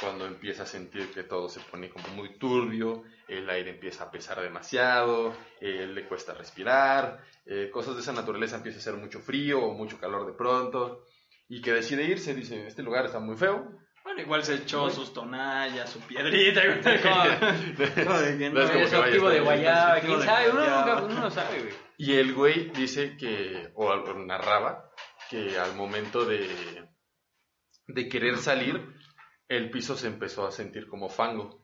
cuando empieza a sentir que todo se pone como muy turbio, el aire empieza a pesar demasiado, eh, le cuesta respirar, eh, cosas de esa naturaleza empieza a hacer mucho frío o mucho calor de pronto y que decide irse, dice, este lugar está muy feo. Bueno, igual se echó sus tonallas, su piedrita. güey, como- como de que No es como Es que vaya a activo de guayaba. ¿Quién sabe? Uno, nunca- uno no sabe, güey. Y el güey dice que, o narraba, que al momento de, de querer salir, el piso se empezó a sentir como fango.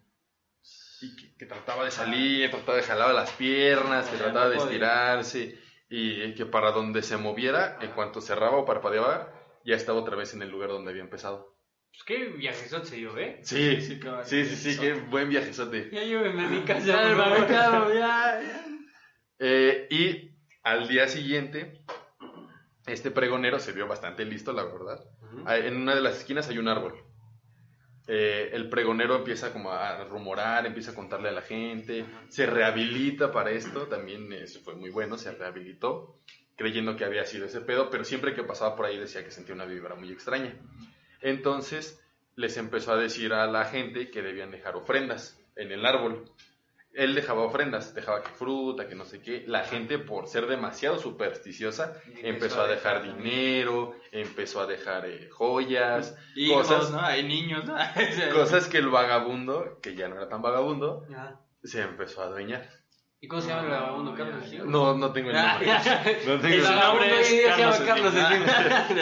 Y que, que trataba de salir, trataba de jalar las piernas, que Ya trataba de estirarse, y que para donde se moviera, en cuanto cerraba o parpadeaba, ya estaba otra vez en el lugar donde había empezado. Pues qué viajezote se dio, ¿eh? Sí, Sí, sí, sí, sí, qué buen viajezote. Ya llévenme a mi casa. Ya, favor. mercado, ya. Eh, y al día siguiente, este pregonero se vio bastante listo, la verdad. En una de las esquinas hay un árbol. Eh, el pregonero empieza como a rumorar, empieza a contarle a la gente, se rehabilita para esto, también eso fue muy bueno, se rehabilitó, creyendo que había sido ese pedo, pero siempre que pasaba por ahí decía que sentía una vibra muy extraña. Entonces les empezó a decir a la gente que debían dejar ofrendas en el árbol. Él dejaba ofrendas, dejaba que fruta, que no sé qué. La gente, por ser demasiado supersticiosa, empezó a dejar dinero, empezó a dejar eh, joyas, Hijos, cosas, ¿no? Hay niños, ¿no? cosas que el vagabundo, que ya no era tan vagabundo, se empezó a adueñar. ¿Y cómo se llama el vagabundo? ¿Carlos Slim? No, no tengo el nombre. No tengo El nombre. se llama Carlos Slim.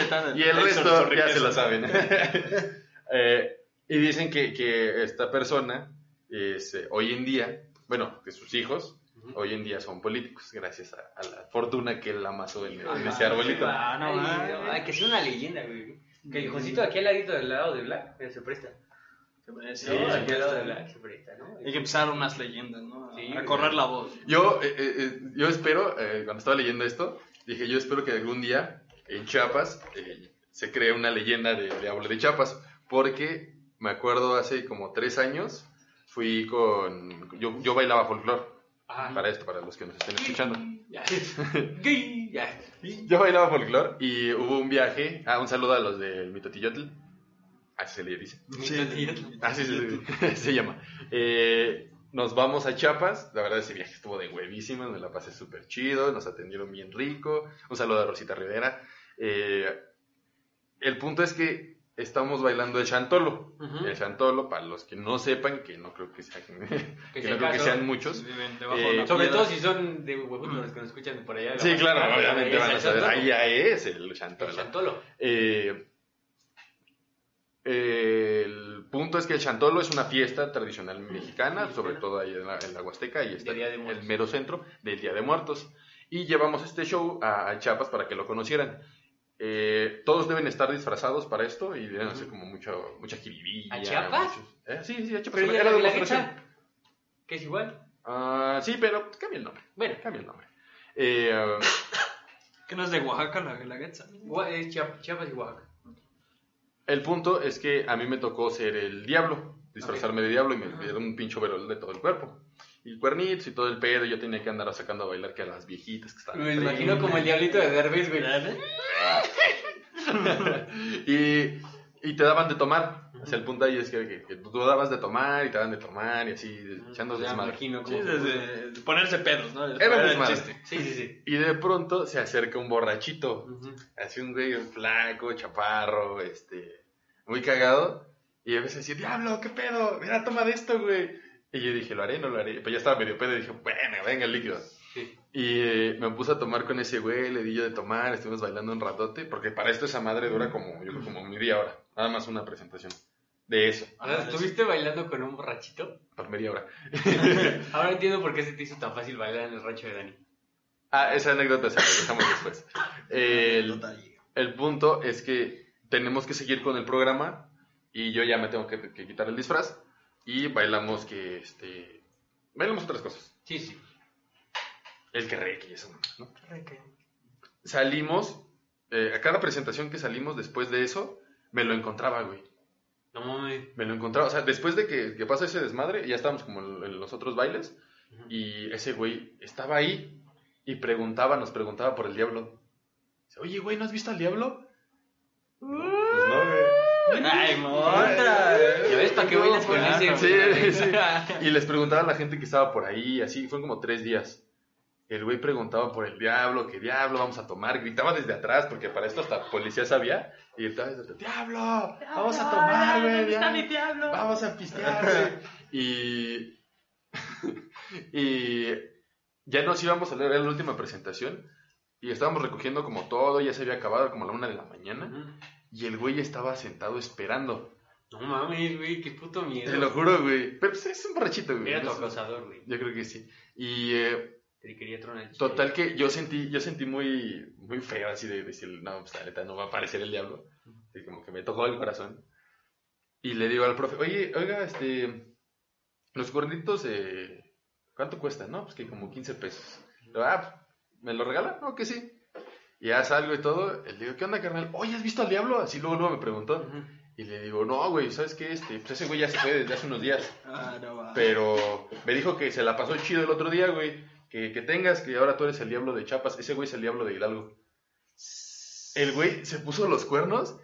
Tan- Y el resto ya se lo saben. Eh, y dicen que, que esta persona, es, eh, hoy en día, bueno, que sus hijos, hoy en día son políticos, gracias a, a la fortuna que él amasó en, en ese arbolito. Ah, no, que sea una leyenda, güey. Que el hijocito aquí al ladito del lado de Black eh, se presta. Sí, sí, aquí al lado de. Black se presta, ¿no? Hay que empezar unas leyendas, ¿no? Sí, a correr la voz. Yo, eh, eh, eh, yo espero, eh, cuando estaba leyendo esto, dije, yo espero que algún día en Chiapas eh, se cree una leyenda de Diablo de Chiapas, porque me acuerdo hace como tres años, fui con, yo, yo bailaba folclore, Ajá. para esto, para los que nos estén escuchando. Ya. Gay, ya. Yo bailaba folclore y hubo un viaje, ah, un saludo a los del Mitotillotl, así se le dice. Sí. Así se, se llama. Eh, nos vamos a Chiapas. La verdad, ese viaje estuvo de huevísimo. Me la pasé súper chido. Nos atendieron bien rico. Un saludo a Rosita Rivera. Eh, el punto es que estamos bailando el chantolo. Ujú. El chantolo, para los que no sepan, que no creo que, sea- que Que no sea creo que caso. sean muchos. Eh, Sobre piedra. todo si son de huevudos los que nos escuchan por allá. Sí, claro, obviamente van a el saber. chantolo. Ahí ya es el El chantolo. chantolo. Eh, eh, el punto es que el chantolo es una fiesta tradicional mexicana, sobre todo ahí en la, en la Huasteca, y está De el mero centro del Día de Muertos. Y llevamos este show a, a Chiapas para que lo conocieran. Eh, todos deben estar disfrazados para esto y deben hacer como mucho, mucha jiribilla. ¿A Chiapas? muchos- eh, sí, sí, a Chiapas. Pero Era la que es igual. Ah, sí, pero cambia el nombre. Bueno, Cambia el nombre. Eh, ah, ¿Que no es de Oaxaca la es Chiap- Chiapas y Oaxaca. El punto es que a mí me tocó ser el diablo, disfrazarme de diablo y me dieron un pincho verol de todo el cuerpo. Y cuernitos y todo el pedo, y yo tenía que andar sacando a bailar que a las viejitas que estaban. Me imagino como el diablito de Derbez, güey. y, y te daban de tomar. O sea, el punto ahí es que, que- que tú dabas de tomar y te daban de tomar y así, echando Ya me desmadre. imagino Sí, desde de ponerse pedos, ¿no? Era desmadre. Sí, sí, sí. Y de pronto se acerca un borrachito. Así un güey flaco, chaparro, este, muy cagado. Y a veces decía, diablo, ¿qué pedo? Mira, toma de esto, güey. Y yo dije, ¿lo haré? No lo haré. Pues ya estaba medio pedo y dije, bueno, venga el líquido. Sí. Y eh, me puse a tomar con ese güey, le di yo de tomar, estuvimos bailando un ratote, porque para esto esa madre dura como, yo creo, como media hora. Nada más una presentación. De eso, ¿estuviste bailando con un borrachito? por media hora. Ahora entiendo por qué se te hizo tan fácil bailar en el rancho de Dani. Ah, esa anécdota se la dejamos después. El, punto es que tenemos que seguir con el programa y yo ya me tengo que, que quitar el disfraz y bailamos que este bailamos otras cosas. Sí, sí. El que reque y eso, ¿no? Salimos, eh, a cada presentación que salimos después de eso, me lo encontraba, güey. No mames. Me lo encontraba, o sea, después de que, que pasa ese desmadre, ya estábamos como en, en los otros bailes y ese güey estaba ahí y preguntaba, nos preguntaba por el diablo. Dice, Oye, güey, ¿no has visto al diablo? Pues no, güey. Ay, otra. ¿Ya ves para qué bailas con ese? Sí, sí. Y les preguntaba a la gente que estaba por ahí, así, fueron como tres días. El güey preguntaba por el diablo, ¿qué diablo vamos a tomar? Gritaba desde atrás, porque para esto hasta policía sabía. Y gritaba desde atrás, ¡Diablo! ¡Vamos a tomar, güey! diablo! ¡Vamos a pistear, güey! Y... y ya nos íbamos a leer, la última presentación. Y estábamos recogiendo como todo, ya se había acabado como a la una de la mañana. Y el güey estaba sentado esperando. No mames, güey, qué puto miedo. Te lo juro, güey. Pero pues, es un borrachito, güey. Era tu acosador, güey. Yo creo que sí. Y eh, Te quería tronar el chile. total que yo sentí, yo sentí muy, muy feo así de decir, no, pues la neta no va a aparecer el diablo. Así como que me tocó el corazón. Y le digo al profe, oye, oiga, este, los gorditos, eh, ¿cuánto cuestan? No, pues que como 15 pesos. Digo, ah, ¿me lo regala? No, que sí. Y ya salgo y todo. Le digo, ¿qué onda, carnal? Oye, ¿has visto al diablo? Así luego, luego me preguntó. Y le digo, no, güey, ¿sabes qué? Este, pues ese güey ya se fue desde hace unos días. Ah, no va. Pero me dijo que se la pasó chido el otro día, güey. Que, que tengas, que ahora tú eres el diablo de Chiapas. Ese güey es el diablo de Hidalgo. El güey se puso los cuernos.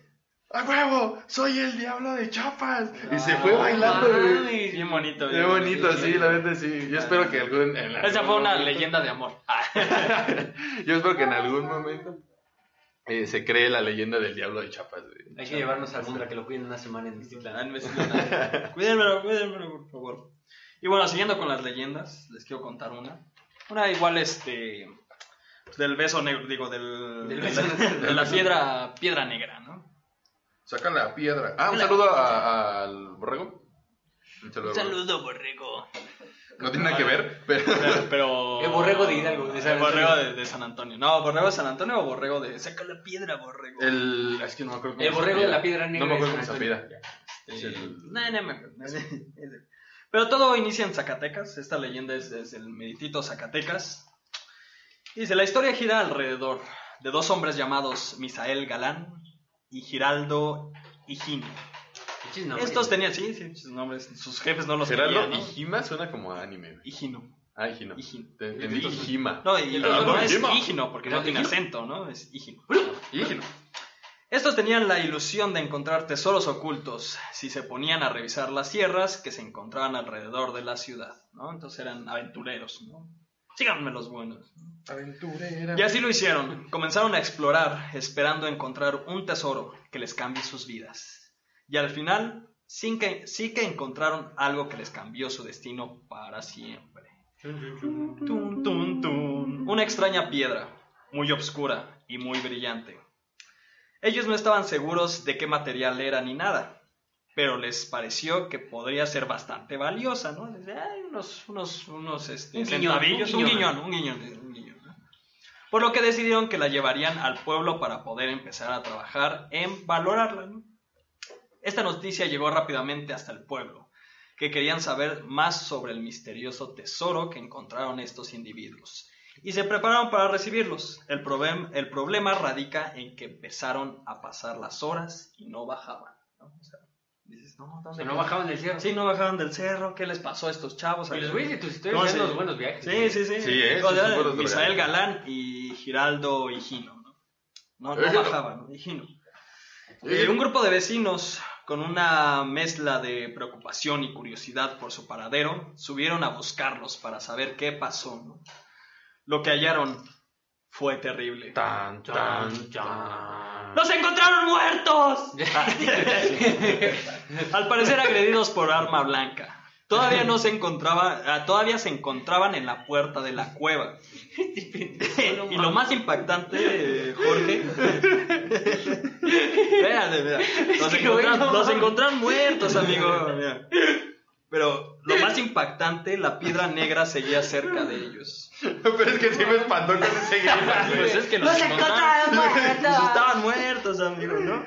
¡A huevo! ¡Soy el diablo de Chiapas! Y se fue No bailando, güey. Bien bonito. Bien bonito, sí, la verdad sí. Yo espero que algún... en Esa algún fue una momento- leyenda de amor. Ah. Yo espero que en algún momento eh, se cree la leyenda del diablo de Chiapas, güey. Hay que llevarnos al mundo a que lo cuiden una semana en Ah, Mixtitlán. Cuídenmelo, cuídenmelo, por favor. Y bueno, siguiendo con las leyendas, les quiero contar una. Una igual, este. Del beso negro, digo, del. Del de, la, negro. de la piedra, piedra negra, ¿no? Saca la piedra. Ah, un saludo a- al borrego. Un saludo. Un saludo, borrego. No tiene nada que ver, pero... Pero. pero- El borrego de Hidalgo, de San El borrego Antonio. de, de San Antonio. No, borrego de San Antonio o borrego de. Saca la piedra, borrego. El... Es que no me acuerdo cómo El borrego de la piedra negra No me acuerdo cómo se el- No, no me acuerdo. Pero todo inicia en Zacatecas. Esta leyenda es desde el meritito Zacatecas. Y dice, la historia gira alrededor de dos hombres llamados Misael Galán y Giraldo nombres. Estos tenían, sí, sí, sus nombres, sus jefes no los Gerardo ¿no? Hijima suena como a anime. Higino. Ah, Higino. Higino. Hijima. No, y no es Higino. Porque no tiene acento, ¿no? Es Higino. Higino. Estos tenían la ilusión de encontrar tesoros ocultos si se ponían a revisar las sierras que se encontraban alrededor de la ciudad, ¿no? Entonces eran aventureros, ¿no? Síganme los buenos. Aventurera. Y así lo hicieron. Comenzaron a explorar, esperando encontrar un tesoro que les cambie sus vidas. Y al final, sí que, sí que encontraron algo que les cambió su destino para siempre. Tun, tun, tun. Una extraña piedra, muy oscura y muy brillante. Ellos no estaban seguros de qué material era ni nada, pero les pareció que podría ser bastante valiosa, ¿no? "Ay, unos, unos, unos este, Un guiñón, centavillos, un un guiñón". guiñón, un guiñón, un guiñón, ¿no? Por lo que decidieron que la llevarían al pueblo para poder empezar a trabajar en valorarla. ¿no? Esta noticia llegó rápidamente hasta el pueblo, que querían saber más sobre el misterioso tesoro que encontraron estos individuos. Y se prepararon para recibirlos. El, problem- el problema radica en que empezaron a pasar las horas y no bajaban. ¿no? O sea, dices, no, O ¿dónde sea, no bajaban del cerro. Sí, no bajaban del cerro. ¿Qué les pasó a estos chavos? Y los güeyes de tus historias ¿Cómo eran se- los buenos viajes. Sí, sí, sí. Sí. O Sí, buenos Misael. Galán y Giraldo Higino. ¿no? No, no bajaban, ¿no? Higino. Eh, un grupo de vecinos, con una mezcla de preocupación y curiosidad por su paradero, subieron a buscarlos para saber qué pasó. ¿no? Lo que hallaron fue terrible. Tan, tan, chan. ¡Los encontraron muertos! Al parecer agredidos por arma blanca. Todavía no se encontraba, ah, todavía se encontraban en la puerta de la cueva. y lo más impactante, Jorge. Espérate, mira. Los, encontran- encontraron muertos, amigo. mira. Pero lo más impactante, la piedra negra seguía cerca de ellos. Pero es que sí me espantó con ese grito, Pues es que los encontraron muertos. Estaban muertos, amigo, ¿no?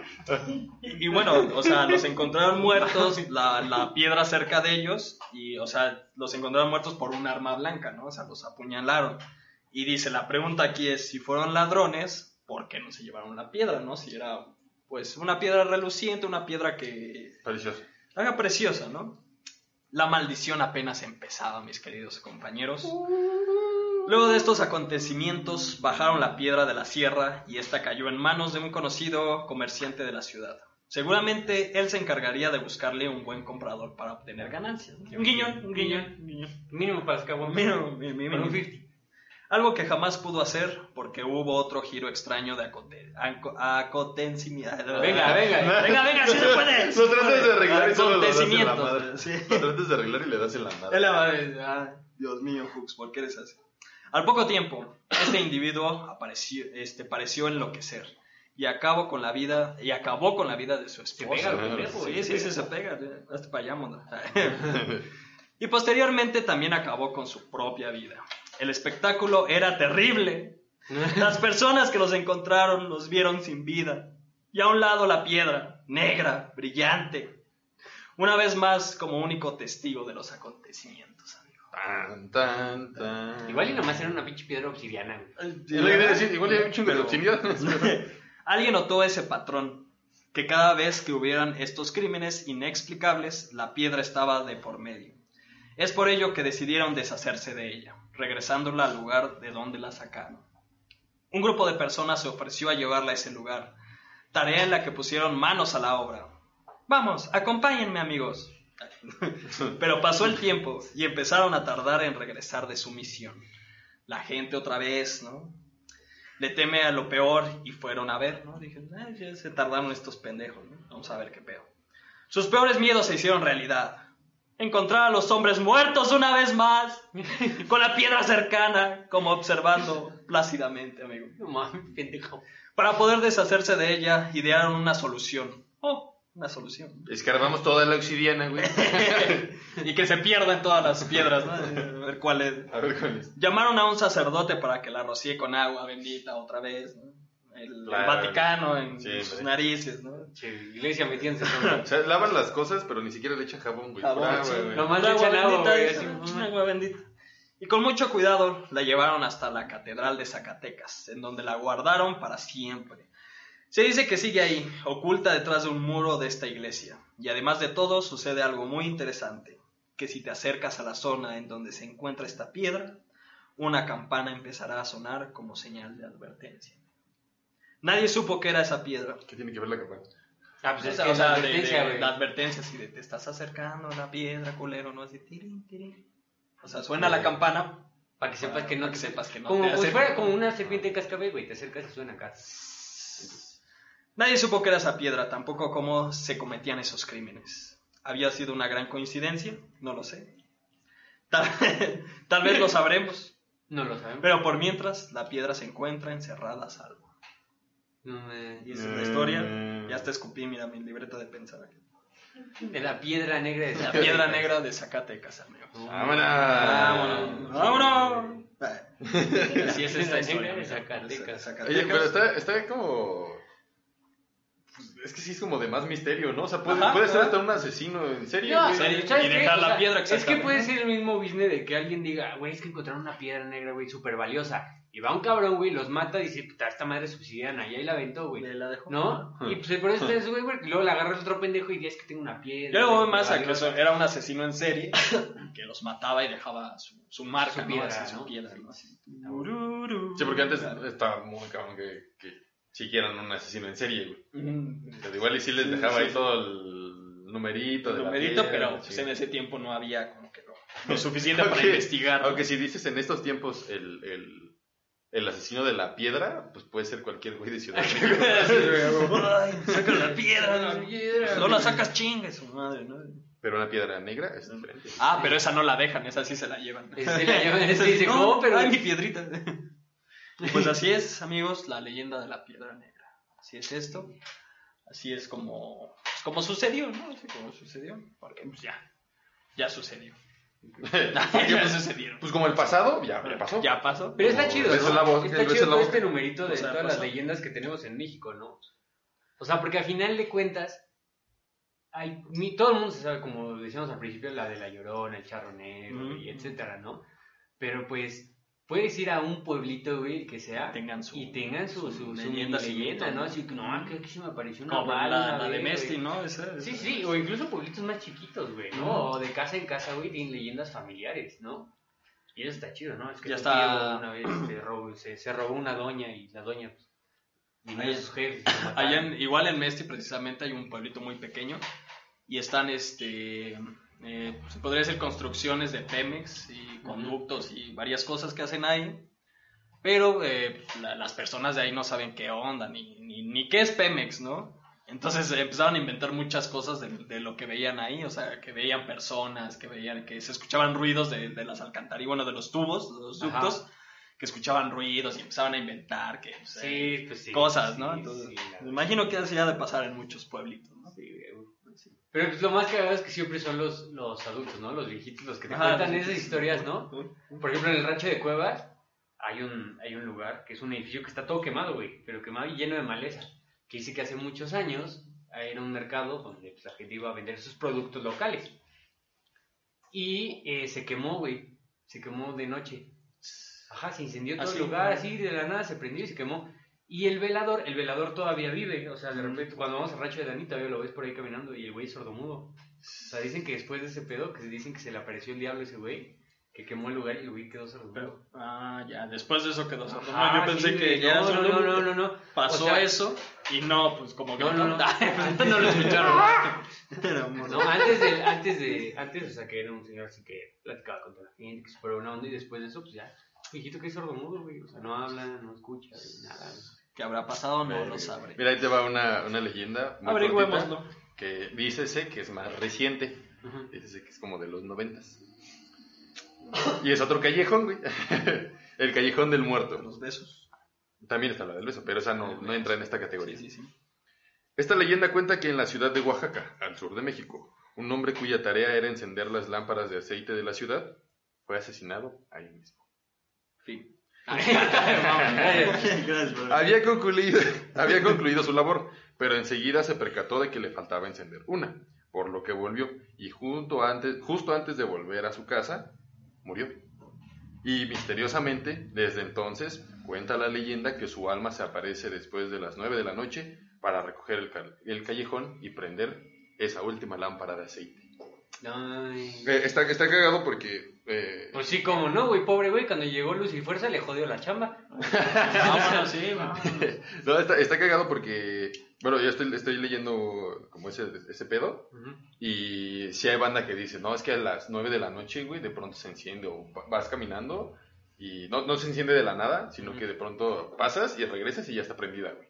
Y, y bueno, o sea, los encontraron muertos, la, la piedra cerca de ellos, y, o sea, los encontraron muertos por un arma blanca, ¿no? O sea, los apuñalaron. Y dice, la pregunta aquí es, si fueron ladrones, ¿por qué no se llevaron la piedra, no? Si era, pues, una piedra reluciente, una piedra que Precioso. haga preciosa, ¿no? La maldición apenas empezaba, mis queridos compañeros. Luego de estos acontecimientos, bajaron la piedra de la sierra y esta cayó en manos de un conocido comerciante de la ciudad. Seguramente él se encargaría de buscarle un buen comprador para obtener ganancias. ¿no? Un guiñón, un guiñón. Mínimo para caguamas. Mínimo, un mínimo. 50. Algo que jamás pudo hacer porque hubo otro giro extraño de acote, aco- acontecimiento. Venga, venga. Venga, venga, sí se puede. Lo tratas de arreglar y solo lo das en la Acontecimientos, madre. sí. Lo tratas de arreglar y le das en la Es madre. la madre. Ah, Dios mío, Hooks, ¿por qué eres así? Al poco tiempo, este individuo apareció, este, pareció enloquecer y acabó con la vida y acabó con la vida de su esposa. pega el pendejo, sí, sí, se sí, pega. se pega. Hazte para allá, mona. y posteriormente también acabó con su propia vida. El espectáculo era terrible. Las personas que los encontraron los vieron sin vida. Y a un lado la piedra, negra, brillante. Una vez más como único testigo de los acontecimientos. Tan, tan, tan. Igual y nomás era una pinche piedra obsidiana. güey. Es lo que quería decir, igual hay un chingo de obsidiana. Alguien notó ese patrón, que cada vez que hubieran estos crímenes inexplicables, la piedra estaba de por medio. Es por ello que decidieron deshacerse de ella, regresándola al lugar de donde la sacaron. Un grupo de personas se ofreció a llevarla a ese lugar, tarea en la que pusieron manos a la obra. Vamos, acompáñenme amigos. Pero pasó el tiempo y empezaron a tardar en regresar de su misión. La gente otra vez, ¿no? Le teme a lo peor y fueron a ver, ¿no? Dije, "Ay, ya se tardaron estos pendejos, ¿no? Vamos a ver qué pedo. Sus peores miedos se hicieron realidad. Encontrar a los hombres muertos una vez más, con la piedra cercana, como observando plácidamente, amigo. No mames, pendejo. Para poder deshacerse de ella, idearon una solución. Oh, una solución. Escarbamos toda la obsidiana, güey. y que se pierda en todas las piedras, ¿no? A ver cuál es. A ver cuál es. Llamaron a un sacerdote para que la rocíe con agua bendita otra vez, ¿no? El. Vaticano en Sí, sus sí. narices, ¿no? Che, iglesia metiéndose O sea, lavan las cosas, pero ni siquiera le echan jabón, güey. Jabón, sí. agua, güey. Nomás Agua le echan agua, bendita, güey, dice, así. "Mm, agua bendita. Y con mucho cuidado la llevaron hasta la catedral de Zacatecas, en donde la guardaron para siempre. Se dice que sigue ahí, oculta detrás de un muro de esta iglesia. Y además de todo, sucede algo muy interesante, que si te acercas a la zona en donde se encuentra esta piedra, una campana empezará a sonar como señal de advertencia. Nadie supo qué era esa piedra. ¿Qué tiene que ver la campana? Ah, pues es que o sea, la de- de- advertencia, güey. la advertencia, de te estás acercando a la piedra, culero, ¿no? Así, tirín, tirín. O sea, suena la campana Para que sepas que no para que sepas que no Como te pues fuera como una serpiente en cascabel, güey. Te acercas y suena acá. Nadie supo qué era esa piedra, tampoco cómo se cometían esos crímenes. ¿Había sido una gran coincidencia? No lo sé. Tal, tal vez lo sabremos. No lo sabemos. Pero por mientras, la piedra se encuentra encerrada a salvo. No me- Y esa es la historia. Ya hasta escupí, mira, mi libreta de pensar aquí. De la piedra negra de La piedra negra de Zacatecas, amigos. ¡Vámonos! ¡Vámonos! ¡Vámonos! Así es esta historia. negra de. Zacatecas. Zacatecas. Oye, pero está, está como... Es que sí es como de más misterio, ¿no? O sea, puede, Ajá, puede ser hasta un asesino en serio. No, güey. serio. ¿sabes Y qué? dejar O la sea, piedra Es que puede ser el mismo business de que alguien diga, güey, es que encontraron una piedra negra, güey, súper valiosa. Y va un cabrón, güey, los mata y dice, puta, esta madre subsidiana. Y ahí la aventó, güey. Le la dejó. ¿No? Y pues por eso es, güey, porque luego la agarra el otro pendejo y dice, es que tengo una piedra. Yo lo voy güey, más a que valiosa". eso era un asesino en serie que los mataba y dejaba su, su marca, Su ¿no? piedra, Así, su ¿no? piedra, ¿no? Así. Sí, porque antes estaba muy cabrón que, que siguieran un asesino en serie, güey. Mm, Pero igual y sí les Sí, dejaba sí, ahí sí. todo el numerito de la numerito, piedra, pero la pues, en ese tiempo no había como que lo, lo suficiente para Aunque- investigar. ¿no? Aunque si dices en estos tiempos el, el, el asesino de la piedra, pues puede ser cualquier güey de Ciudad de México. Ay, saca la piedra. La piedra, No la sacas chingue su madre, ¿no? Pero una piedra negra es diferente. Ah, pero esa no la dejan, esa sí se la llevan. La llevan, Esa dice, no, "¿Cómo? Pero- Ay, mi piedrita. Pues así es, amigos, la leyenda de la piedra negra. Así es esto. Así es como, pues, como sucedió, ¿no? Así como sucedió. Porque pues ya, ya sucedió. ya sucedieron. Pues como el pasado, ya, ya pasó. Ya pasó. Pero está chido, Esa ¿no? es la voz, está chido la todo voz. este numerito de O sea, todas pasó. las leyendas que tenemos en México, ¿no? O sea, porque al final de cuentas, hay, mi- todo el mundo se sabe, como decíamos al principio, la de la Llorona, el Charro Negro, Ujú. y etcétera, ¿no? Pero pues, puedes ir a un pueblito, güey, que sea, Tengan su- y tengan su, su su, su leyenda, ¿no? Así que, no, que aquí se me apareció una Como bala la, de Mesti, güey. ¿no? Esa- Sí, esa- sí, o incluso pueblitos más chiquitos, güey, ¿no? O de casa en casa, güey, tienen leyendas familiares, ¿no? Y eso está chido, ¿no? Es que Ya está. una vez se robó, se, se robó una doña y la doña, pues, Ahí- a sus jefes. y. Allá en- igual en Mesti precisamente hay un pueblito muy pequeño y están, este, eh, se podría decir construcciones de Pemex y conductos y varias cosas que hacen ahí, pero eh, la- las personas de ahí no saben qué onda ni, ni, ni qué es Pemex, ¿no? Entonces eh, empezaron a inventar muchas cosas de, de lo que veían ahí, o sea, que veían personas, que veían, que se escuchaban ruidos de, de las alcantarillas, bueno, de los tubos, de los Ajá. ductos, que escuchaban ruidos y empezaban a inventar que, pues, eh, Sí, pues sí. cosas, ¿no? sí, Entonces, me imagino que así ha de pasar en muchos pueblitos. Pero pues, lo más cagado es que siempre son los, los adultos, ¿no? Los viejitos los que te Ajá, cuentan esas historias, ¿no? Por ejemplo, en el rancho de Cuevas hay un, hay un lugar que es un edificio que está todo quemado, güey, pero quemado y lleno de maleza. Que dice que hace muchos años era un mercado donde pues, la gente iba a vender sus productos locales. Y eh, se quemó, güey. Se quemó de noche. Ajá, se incendió todo Así, el lugar, así de la nada se prendió y se quemó. Y el velador, el velador todavía vive. O sea, de repente, cuando vamos al rancho de Dani, todavía lo ves por ahí caminando y el güey es sordomudo. O sea, dicen que después de ese pedo, que se dicen que se le apareció el diablo a ese güey, que quemó el lugar y el güey quedó sordomudo. Ah, ya, después de eso quedó sordo. Ajá, No, yo pensé que ya no, no, no, no, no, pasó eso y no, pues como que No, no, no. no lo escucharon. No, antes de, antes de, antes, o sea, que era un señor así que platicaba con toda la gente, que superó una onda y después de eso, pues ya, viejito que es sordomudo, güey, o sea, no habla, no escucha, güey, nada. ¿Qué habrá pasado? No lo sabré. Mira, ahí te va una, una leyenda. Averigüémoslo. Que dícese que es más reciente. Ujú. Dícese que es como de los noventas. Y es otro callejón, güey. El callejón del muerto. Los besos. También está la del beso, pero esa no, no entra en esta categoría. Sí, sí, sí. Esta leyenda cuenta que en la ciudad de Oaxaca, al sur de México, un hombre cuya tarea era encender las lámparas de aceite de la ciudad fue asesinado ahí mismo. Fin. Había concluido, su labor, pero enseguida se percató de que le faltaba encender una, por lo que volvió y justo antes de volver a su casa, murió. Y misteriosamente, desde entonces, cuenta la leyenda que su alma se aparece después de las 9 de la noche para recoger el callejón y prender esa última lámpara de aceite. Ay. Eh, está, está cagado porque eh, Pues sí, como no, güey, pobre güey, cuando llegó Luz y Fuerza le jodió la chamba. Vámonos, sí, vámonos. no, está, está cagado porque, bueno, yo estoy, estoy leyendo como ese, ese pedo y si hay banda que dice, no, es que a las 9 de la noche, güey, de pronto se enciende o va- vas caminando y no, no se enciende de la nada, sino que de pronto pasas y regresas y ya está prendida, güey.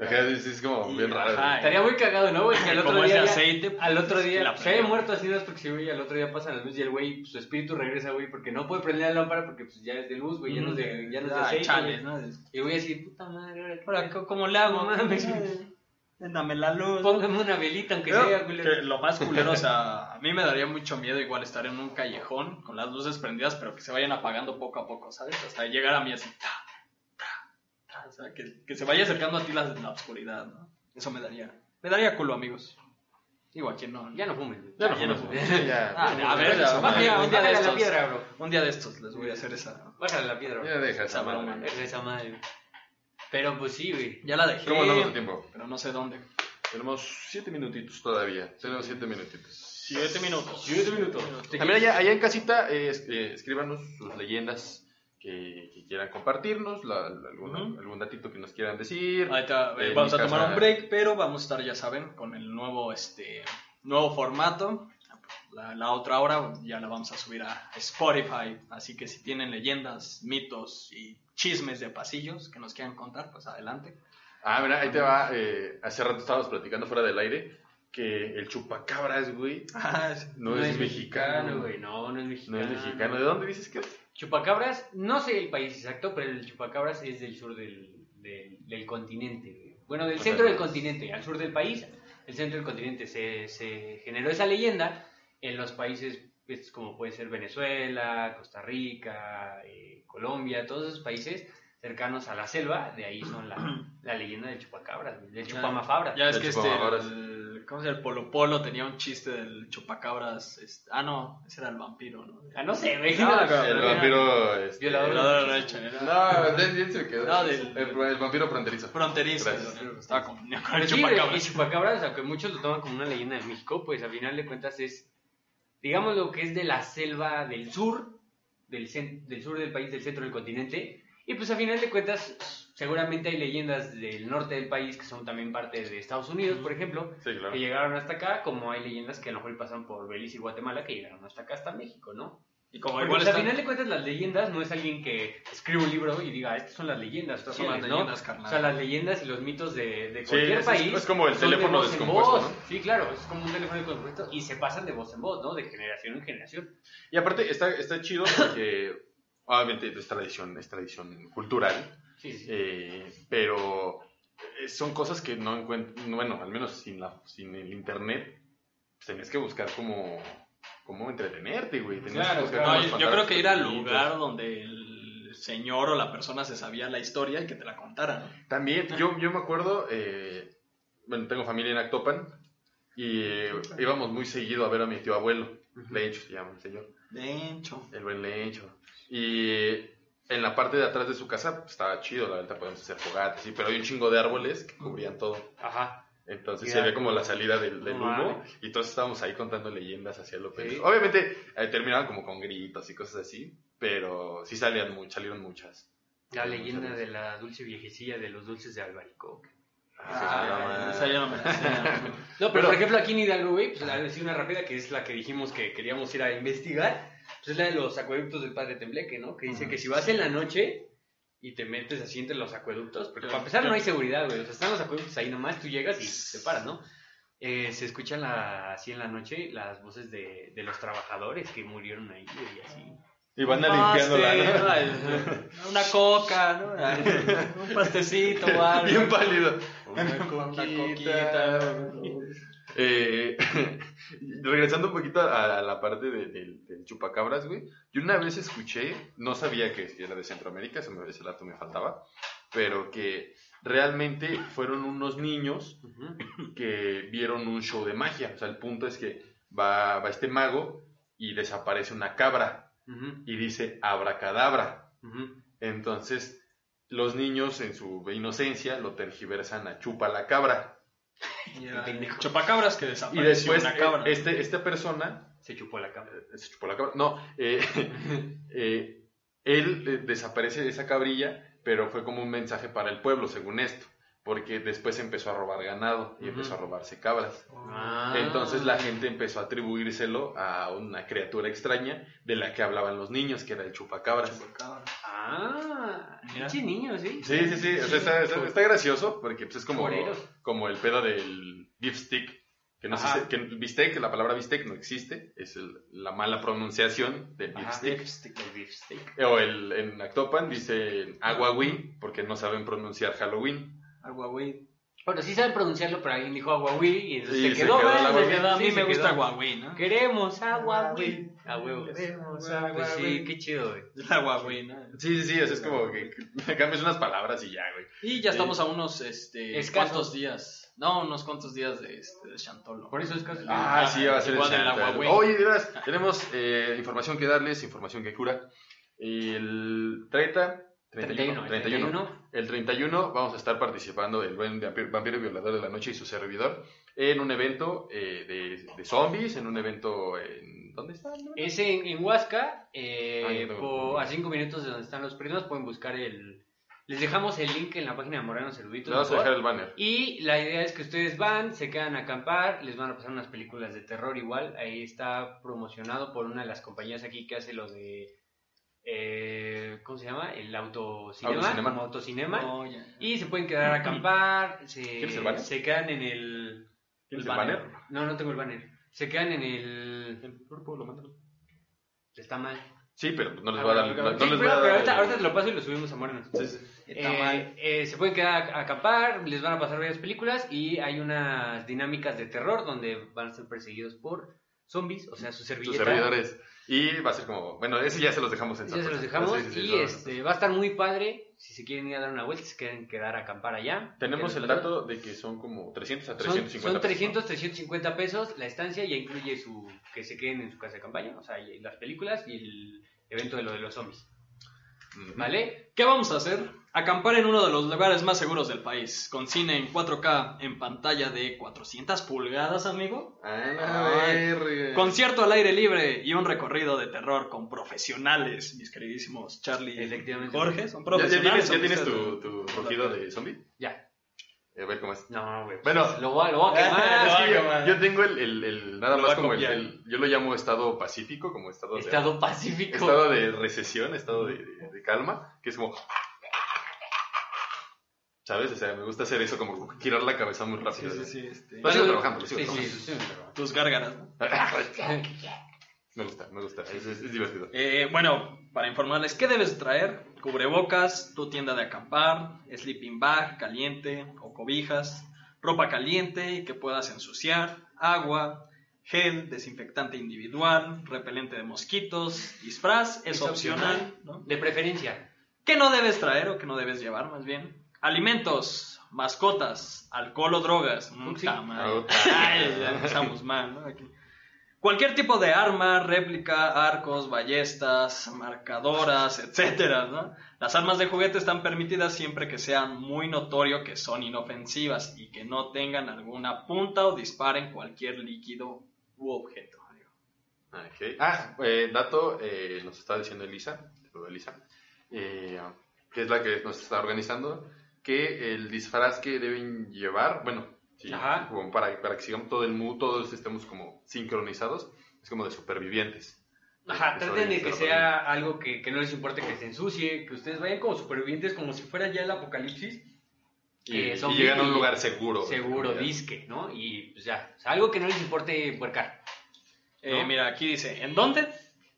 Ajá, es, es como Y, bien raro. ajá. Estaría muy cagado, ¿no, güey? Que al otro Como ese día. ya- aceite, al otro pues, día. la se había muerto así, no es porque sí, güey. Al otro día pasan las luces y el güey, pues, su espíritu regresa, güey, porque no puede prender la lámpara porque pues ya es de luz, güey, ya no es de, ya no es de aceite. chale. ¿no? Y voy a decir, puta madre, ahora? ¿cómo- ¿cómo le hago? Mames. Dame la luz. Póngame una velita, aunque Pero, sea, güey. que lo más culero, o sea, a mí me daría mucho miedo igual estar en un callejón con las luces prendidas, pero que se vayan apagando poco a poco, ¿sabes? Hasta llegar a mí así. Sea, que, que se vaya acercando a ti la, la oscuridad, ¿no? Eso me daría. Me daría culo, amigos. Digo, a quien no. Ya no güey. Ya no Ya ya. Ah, a ver, ya, un día, un día de estos. piedra, bro. Un día de estos les voy a hacer esa. Bájale la piedra, Ya bro. deja esa Esa madre. broma. Deja esa madre, güey. Pero pues sí, güey. Ya la dejé. ¿Cómo andamos de tiempo? Pero no sé dónde. Tenemos siete minutitos todavía. Tenemos siete minutitos. Siete minutos. Siete minutos. También allá, allá en casita, eh, eh, escríbanos sus leyendas que, que quieran compartirnos, la- la- algún, Ujú. algún datito que nos quieran decir. Ahorita eh, En vamos a mi tomar casa- un break, pero vamos a estar, ya saben, con el nuevo, este, nuevo formato. La, la otra hora ya la vamos a subir a Spotify, así que si tienen leyendas, mitos y chismes de pasillos que nos quieran contar, pues adelante. Ah, mira, ahí te va. eh, hace rato estábamos platicando fuera del aire que el chupacabras, güey, no, es, mexicano, güey. No, no es mexicano. No es mexicano. ¿De dónde dices que es? Chupacabras, no sé el país exacto, pero el chupacabras es del sur del, del, del continente. Bueno, del centro del continente, al sur del país. El centro del continente se, se generó esa leyenda en los países pues, como puede ser Venezuela, Costa Rica, eh, Colombia, todos esos países cercanos a la selva, de ahí son la, la leyenda del chupacabras, del chupamafabras. Ya es que este, el, ¿cómo se llama? El Polo Polo tenía un chiste del chupacabras. este- ah, no, ese era el vampiro, ¿no? Ah, no sé, güey. No, no, El no, vampiro. Este, Violador. Violador de leche, era No, de- de- se quedó. No, del- el, el vampiro fronterizo. fronterizo. Gracias. el- Estaba confundido con Pero el sí, güey, chupacabras. chupacabras, aunque muchos lo toman como una leyenda de México, pues a final de cuentas es, digamos lo que es de la selva del sur, del, del sur del país, del centro del continente, y pues a final de cuentas seguramente hay leyendas del norte del país que son también parte de Estados Unidos, por ejemplo, Sí, claro. que llegaron hasta acá, como hay leyendas que a lo mejor pasan por Belice y Guatemala que llegaron hasta acá, hasta México, ¿no? Y como Porque, igual pues, a están- final de cuentas las leyendas no es alguien que escribe un libro y diga, estas son las leyendas, Estas son las sociales", ¿no? leyendas, carnal. O sea, las leyendas y los mitos de, de Sí, cualquier es- país. es como el de teléfono en descompuesto, voz. ¿no? Sí, claro, es como un teléfono descompuesto y se pasan de voz en voz, ¿no? De generación en generación. Y aparte está, está chido porque obviamente es tradición, es tradición cultural, Sí, sí. eh, pero eh, son cosas que no encuentro, bueno, al menos sin, la, sin el internet, pues tenías que buscar como, como entretenerte, güey. Tenías Claro, que buscar claro. cómo No, yo, creo que ir al lugar donde el señor o la persona se sabía la historia y que te la contara. ¿no? También, yo, yo me acuerdo, eh, bueno, tengo familia en Actopan y eh, íbamos muy seguido a ver a mi tío abuelo, Lencho se llama el señor. De hecho. El buen Lencho. Y en la parte de atrás de su casa pues, estaba chido, la verdad, podemos hacer fogatas, sí, pero hay un chingo de árboles que cubrían todo. Ajá. Entonces Ya, se ve como la salida del, del humo y todos estábamos ahí contando leyendas hacia lo Sí. Obviamente eh, terminaban como con gritos y cosas así, pero sí salían salieron muchas. La Salieron leyenda muchas. de la dulce viejecilla de los dulces de Albaricoque. Ah, esa no la. No, pero, Pero- por ejemplo aquí en Hidalgo, güey, pues a decir una rápida que es la que dijimos que queríamos ir a investigar, pues es la de los acueductos del Padre Tembleque, ¿no? Que dice que si vas en la noche y te metes así entre los acueductos, porque para empezar no hay seguridad, güey, o sea, están los acueductos ahí nomás, tú llegas y te paras, ¿no? Eh, se escuchan la, así en la noche las voces de, de los trabajadores que murieron ahí, güey, y así. Y van Un limpiándola, pastel, ¿no? Una coca, ¿no? Un pastecito algo. Bien pálido. Una coquita. Eh, regresando un poquito a, a la parte de- del- del chupacabras, güey. Yo una vez escuché, no sabía que era de Centroamérica, ese, me- ese dato me faltaba, pero que realmente fueron unos niños que vieron un show de magia. O sea, el punto es que va, va este mago y desaparece una cabra y dice abracadabra. Entonces, los niños en su inocencia lo tergiversan a chupa la cabra. Y Chupacabras que Y desapareció después una cabra. eh, este, esta persona Se chupó la cama. eh, se chupó la cabra. No, eh, eh, él eh, desaparece de esa cabrilla, pero fue como un mensaje para el pueblo, según esto, porque después empezó a robar ganado y empezó a robarse cabras. Ah. Entonces la gente empezó a atribuírselo a una criatura extraña de la que hablaban los niños, que era el chupacabras. Ah, Mira. pinche niño, ¿sí? Sí, sí, sí, o sea, está, está- está gracioso porque pues, es como, como el pedo del beef stick. Que no sé Ajá. si- que bistec, la palabra bistec no existe, es el- la mala pronunciación del beef stick. Beef stick, el beef stick. O el, en Actopan dice Aguawi porque no saben pronunciar Halloween. Aguawi. Bueno, sí saben pronunciarlo, pero alguien dijo Aguawi y entonces Y se se quedó, quedó ¿verdad? la Se quedó, A mí sí, me se gusta quedó. Aguawi, ¿no? Queremos Aguawi. A huevo. Queremos Pues sí, qué chido, güey. La Aguawi, ¿no? Sí, sí, sí, eso es como que cambias unas palabras y ya, güey. Y ya estamos a unos, este, Escasos. cuantos días. No, unos cuantos días de, este, de Chantolo. Por eso es casi. Ah, sí, va a ser el. Aguawi. Oye, de veras, tenemos eh, información que darles, información que cura. El 30, 31, 31, 31, El 31 vamos a estar participando el buen vampiro, violador de la noche y su servidor en un evento eh, de, de zombies, en un evento en... ¿Dónde está? Es en, en Huasca, eh, Ah, yo tengo- por- a 5 minutos de donde están los primos, pueden buscar el... Les dejamos el link en la página de Moranos Eruditos. Le vamos a dejar el banner. Y la idea es que ustedes van, se quedan a acampar, les van a pasar unas películas de terror igual. Ahí está promocionado por una de las compañías aquí que hace lo de... eh, ¿Cómo se llama? El autocinema. Autocinema. Como autocinema. Oh, ya. Y se pueden quedar a acampar, se, ¿Quieres el banner? se quedan en el... ¿Tienes el el banner? banner? No, no tengo el banner. Se quedan en el... El cuerpo lo mandan. Está mal. Sí, pero no les voy a dar... no- sí, les pero, a dar pero ahorita, ahorita te lo paso y lo subimos a Morenos. Sí, sí. Está Eh, mal. eh, se pueden quedar a acampar, les van a pasar varias películas y hay unas dinámicas de terror donde van a ser perseguidos por zombies, o sea, su Sus servilleta. servidores. Y va a ser como... Bueno, ese ya se los dejamos en Ya se los dejamos Sí, sí, sí, y no, no. este, va a estar muy padre. Si se quieren ir a dar una vuelta, se quieren quedar a acampar allá. Tenemos el dato de que son como 300 a Son, 350 son pesos, 300, 350 pesos la estancia ya incluye su que se queden en su casa de campaña, o sea, y las películas y el evento de lo de los zombies. ¿Vale? ¿Qué vamos a hacer? Acampar en uno de los lugares más seguros del país, con cine en 4K en pantalla de 400 pulgadas, amigo. Ay. Concierto al aire libre y un recorrido de terror con profesionales, mis queridísimos Charlie y. Jorge. Son ¿Ya, ya profesionales. tienes, ya tienes tu, tu rugido de zombie? Ya. A ver cómo es. No, güey. Bueno. lo voy, a- lo voy a quemar. Ah, a yo- quemar. yo tengo el, el- el- nada Lo más como el, yo lo llamo estado pacífico, como estado de, Estado pacífico. estado de recesión, estado de, de- de calma, que es como, ¿sabes? O sea, me gusta hacer eso, como girar la cabeza muy rápido. Sí, sí, sí. este, Lo sigo trabajando, lo sigo Sí, sí, trabajando. sí, sí, pero- Tus gárgaras. ¿no? Me gusta, me gusta, es, es- es divertido. Eh, bueno, para informarles, ¿qué debes traer? Cubrebocas, tu tienda de acampar, sleeping bag caliente o cobijas, ropa caliente que puedas ensuciar, agua, gel, desinfectante individual, repelente de mosquitos, disfraz, es, Es opcional. opcional. ¿no? De preferencia. ¿Qué no debes traer o qué no debes llevar más bien? Alimentos, mascotas, alcohol o drogas. Mm, Sí. Ay, ya empezamos mal, ¿no? Aquí. Cualquier tipo de arma, réplica, arcos, ballestas, marcadoras, etcétera, ¿no? Las armas de juguete están permitidas siempre que sean muy notorio que son inofensivas y que no tengan alguna punta o disparen cualquier líquido u objeto. Ah, eh, dato, eh, nos está diciendo Elisa, Elisa, eh, que es la que nos está organizando, que el disfraz que deben llevar, bueno, sí, Ajá. como para, para que sigamos todo el mood, todos estemos como sincronizados, es como de supervivientes. Ajá, traten de que sea algo que, que no les importe que se ensucie, que ustedes vayan como supervivientes, como si fuera ya el apocalipsis. Y, eh, y llegan a un lugar seguro. Seguro, disque, ¿no? Y pues ya, o sea, algo que no les importe puercar. Eh, ¿No? Mira, aquí dice, ¿en dónde?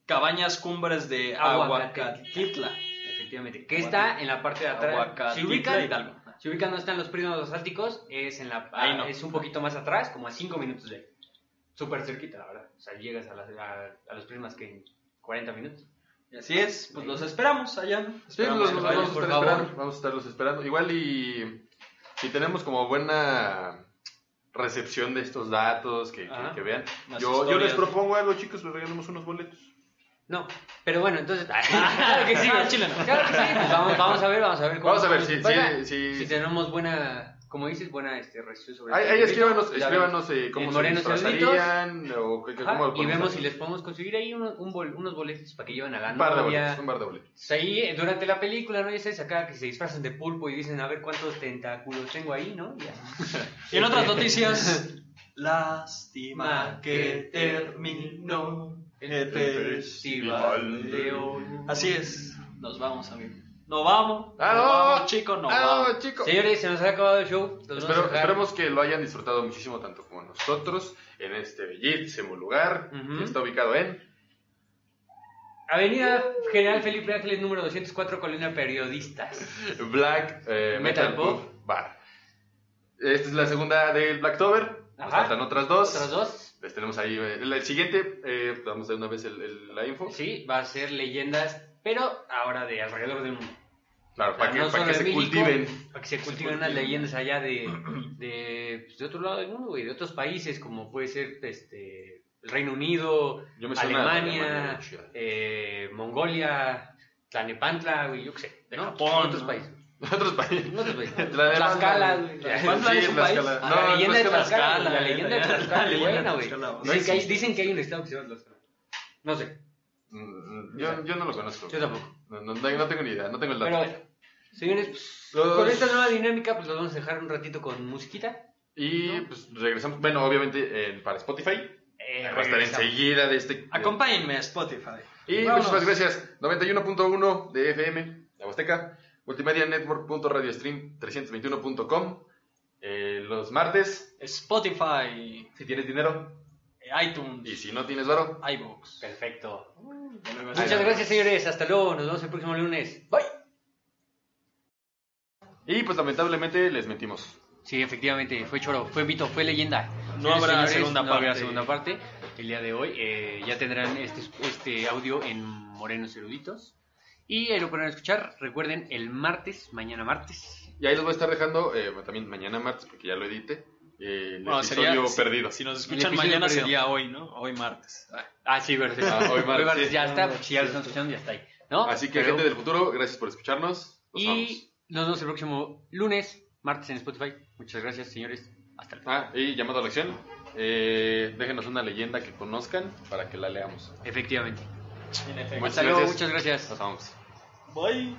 Cabañas Cumbres de Aguacatitla. Aguacatitla. Efectivamente. Que está en la parte de atrás. Si Aguacatitla, ubican, Hidalgo. Si ubican no están los primos álticos, es en la Ahí no. es un poquito más atrás, como a 5 minutos de ahí. Súper cerquita, la verdad. O sea, llegas a, las- a, a los primos que en 40 minutos. Y así es, pues los esperamos allá. Sí, Esperamos los, vamos a por estar favor. esperando, vamos a estarlos esperando. Igual y si tenemos como buena recepción de estos datos, que, que- Ajá. que vean. Las Yo, yo les propongo algo, chicos, les regalamos unos boletos. No, pero bueno, entonces. claro que sí, Ah, chile no. Claro que sí. Pues vamos, vamos a ver, vamos a ver. cómo- Vamos a ver si- se paga. si- si- si tenemos buena como dices, buena este, reacción sobre Ahí, el ahí escríbanos, escríbanos eh, cómo se Morenos disfrazarían o qué- qué- Ajá, cómo lo y vemos hacer. si les podemos conseguir ahí unos, un bol- unos boletos para que lleven a la Un par de novia. boletos, un par de boletos. Pues ahí, eh, durante la película, ¿no? Ya sabes, acá que se disfrazan de pulpo y dicen, a ver cuántos tentáculos tengo ahí, ¿no? Ya. Y en otras noticias, lástima que terminó el festival de hoy. Así es, nos vamos, amigo. No vamos, ¡Ah, no vamos, chicos, no ¡Ah, vamos. no, chico! Señores, se nos ha acabado el show. Espero- esperemos que lo hayan disfrutado muchísimo, tanto como nosotros, en este bellísimo lugar que está ubicado en. Avenida General Felipe Ángeles, número 204, Colonia Periodistas. Black eh, Metal Metal, Bar. Esta es la segunda del Blacktober. Nos Ajá. faltan otras dos. Otras dos. Les tenemos ahí. eh, el, el siguiente, eh, damos de una vez el- el- la info. Sí, va a ser leyendas, pero ahora de alrededor del mundo. Claro, para que, para que se México, cultiven. Para que se cultiven unas leyendas allá de, de, pues, de otro lado del mundo, güey, de otros países, como puede ser este, el Reino Unido, Yo me Alemania, Alemania, eh, Mongolia, Tlanepantla, güey, yo qué sé. De ¿no? Japón, otros ¿no? países. Otros países. Otros países. La de Tlaxcala, güey. Tlaxcala es un país. No, la leyenda de Tlaxcala. La leyenda de la Tlaxcala, leyenda de buena, güey. No Dicen, que hay, existe. dicen que hay un estado que se llama Tlaxcala. No sé, Mm, Yo, yo no lo conozco. yo tampoco. No, no, no, no tengo ni idea, no tengo el dato. Pero, señores, pues, Los- con esta nueva dinámica, pues los vamos a dejar un ratito con musiquita. Y pues regresamos. Bueno, obviamente eh, para Spotify. Eh, va a estar enseguida de este. Acompáñenme a Spotify. Y Vámonos. muchísimas gracias. 91.1 de FM, la Huasteca. Multimedia Network.radiostream321.com. Eh, los martes, Spotify, si tienes dinero. iTunes, Y si no tienes varo, iVoox. Perfecto. Muchas gracias, señores. Hasta luego. Nos vemos el próximo lunes. Bye. Y pues lamentablemente les mentimos. Sí, efectivamente, fue choro, fue mito, fue leyenda. No habrá segunda no habrá parte. segunda parte. El día de hoy eh, ya tendrán este, este audio en Morenos Eruditos. Y ahí lo podrán escuchar. Recuerden, el martes, mañana martes. Y ahí les voy a estar dejando eh, también mañana martes, porque ya lo edité. eh, el Bueno, episodio sería, perdido. Si nos escuchan mañana perdido. sería hoy, ¿no? Hoy martes. Ah, sí, verdad. Ah, hoy martes, sí. ya está. Si ya lo están escuchando, ya está ahí. ¿no? Así que, Pero- gente del futuro, gracias por escucharnos. Nos vamos. Y nos vemos el próximo lunes, martes en Spotify. Muchas gracias, señores. Hasta luego. Ah, y llamado a la acción. eh, déjenos una leyenda que conozcan para que la leamos. Efectivamente. en efecto. Muchas Hasta luego, gracias. muchas gracias. Nos vamos. Bye.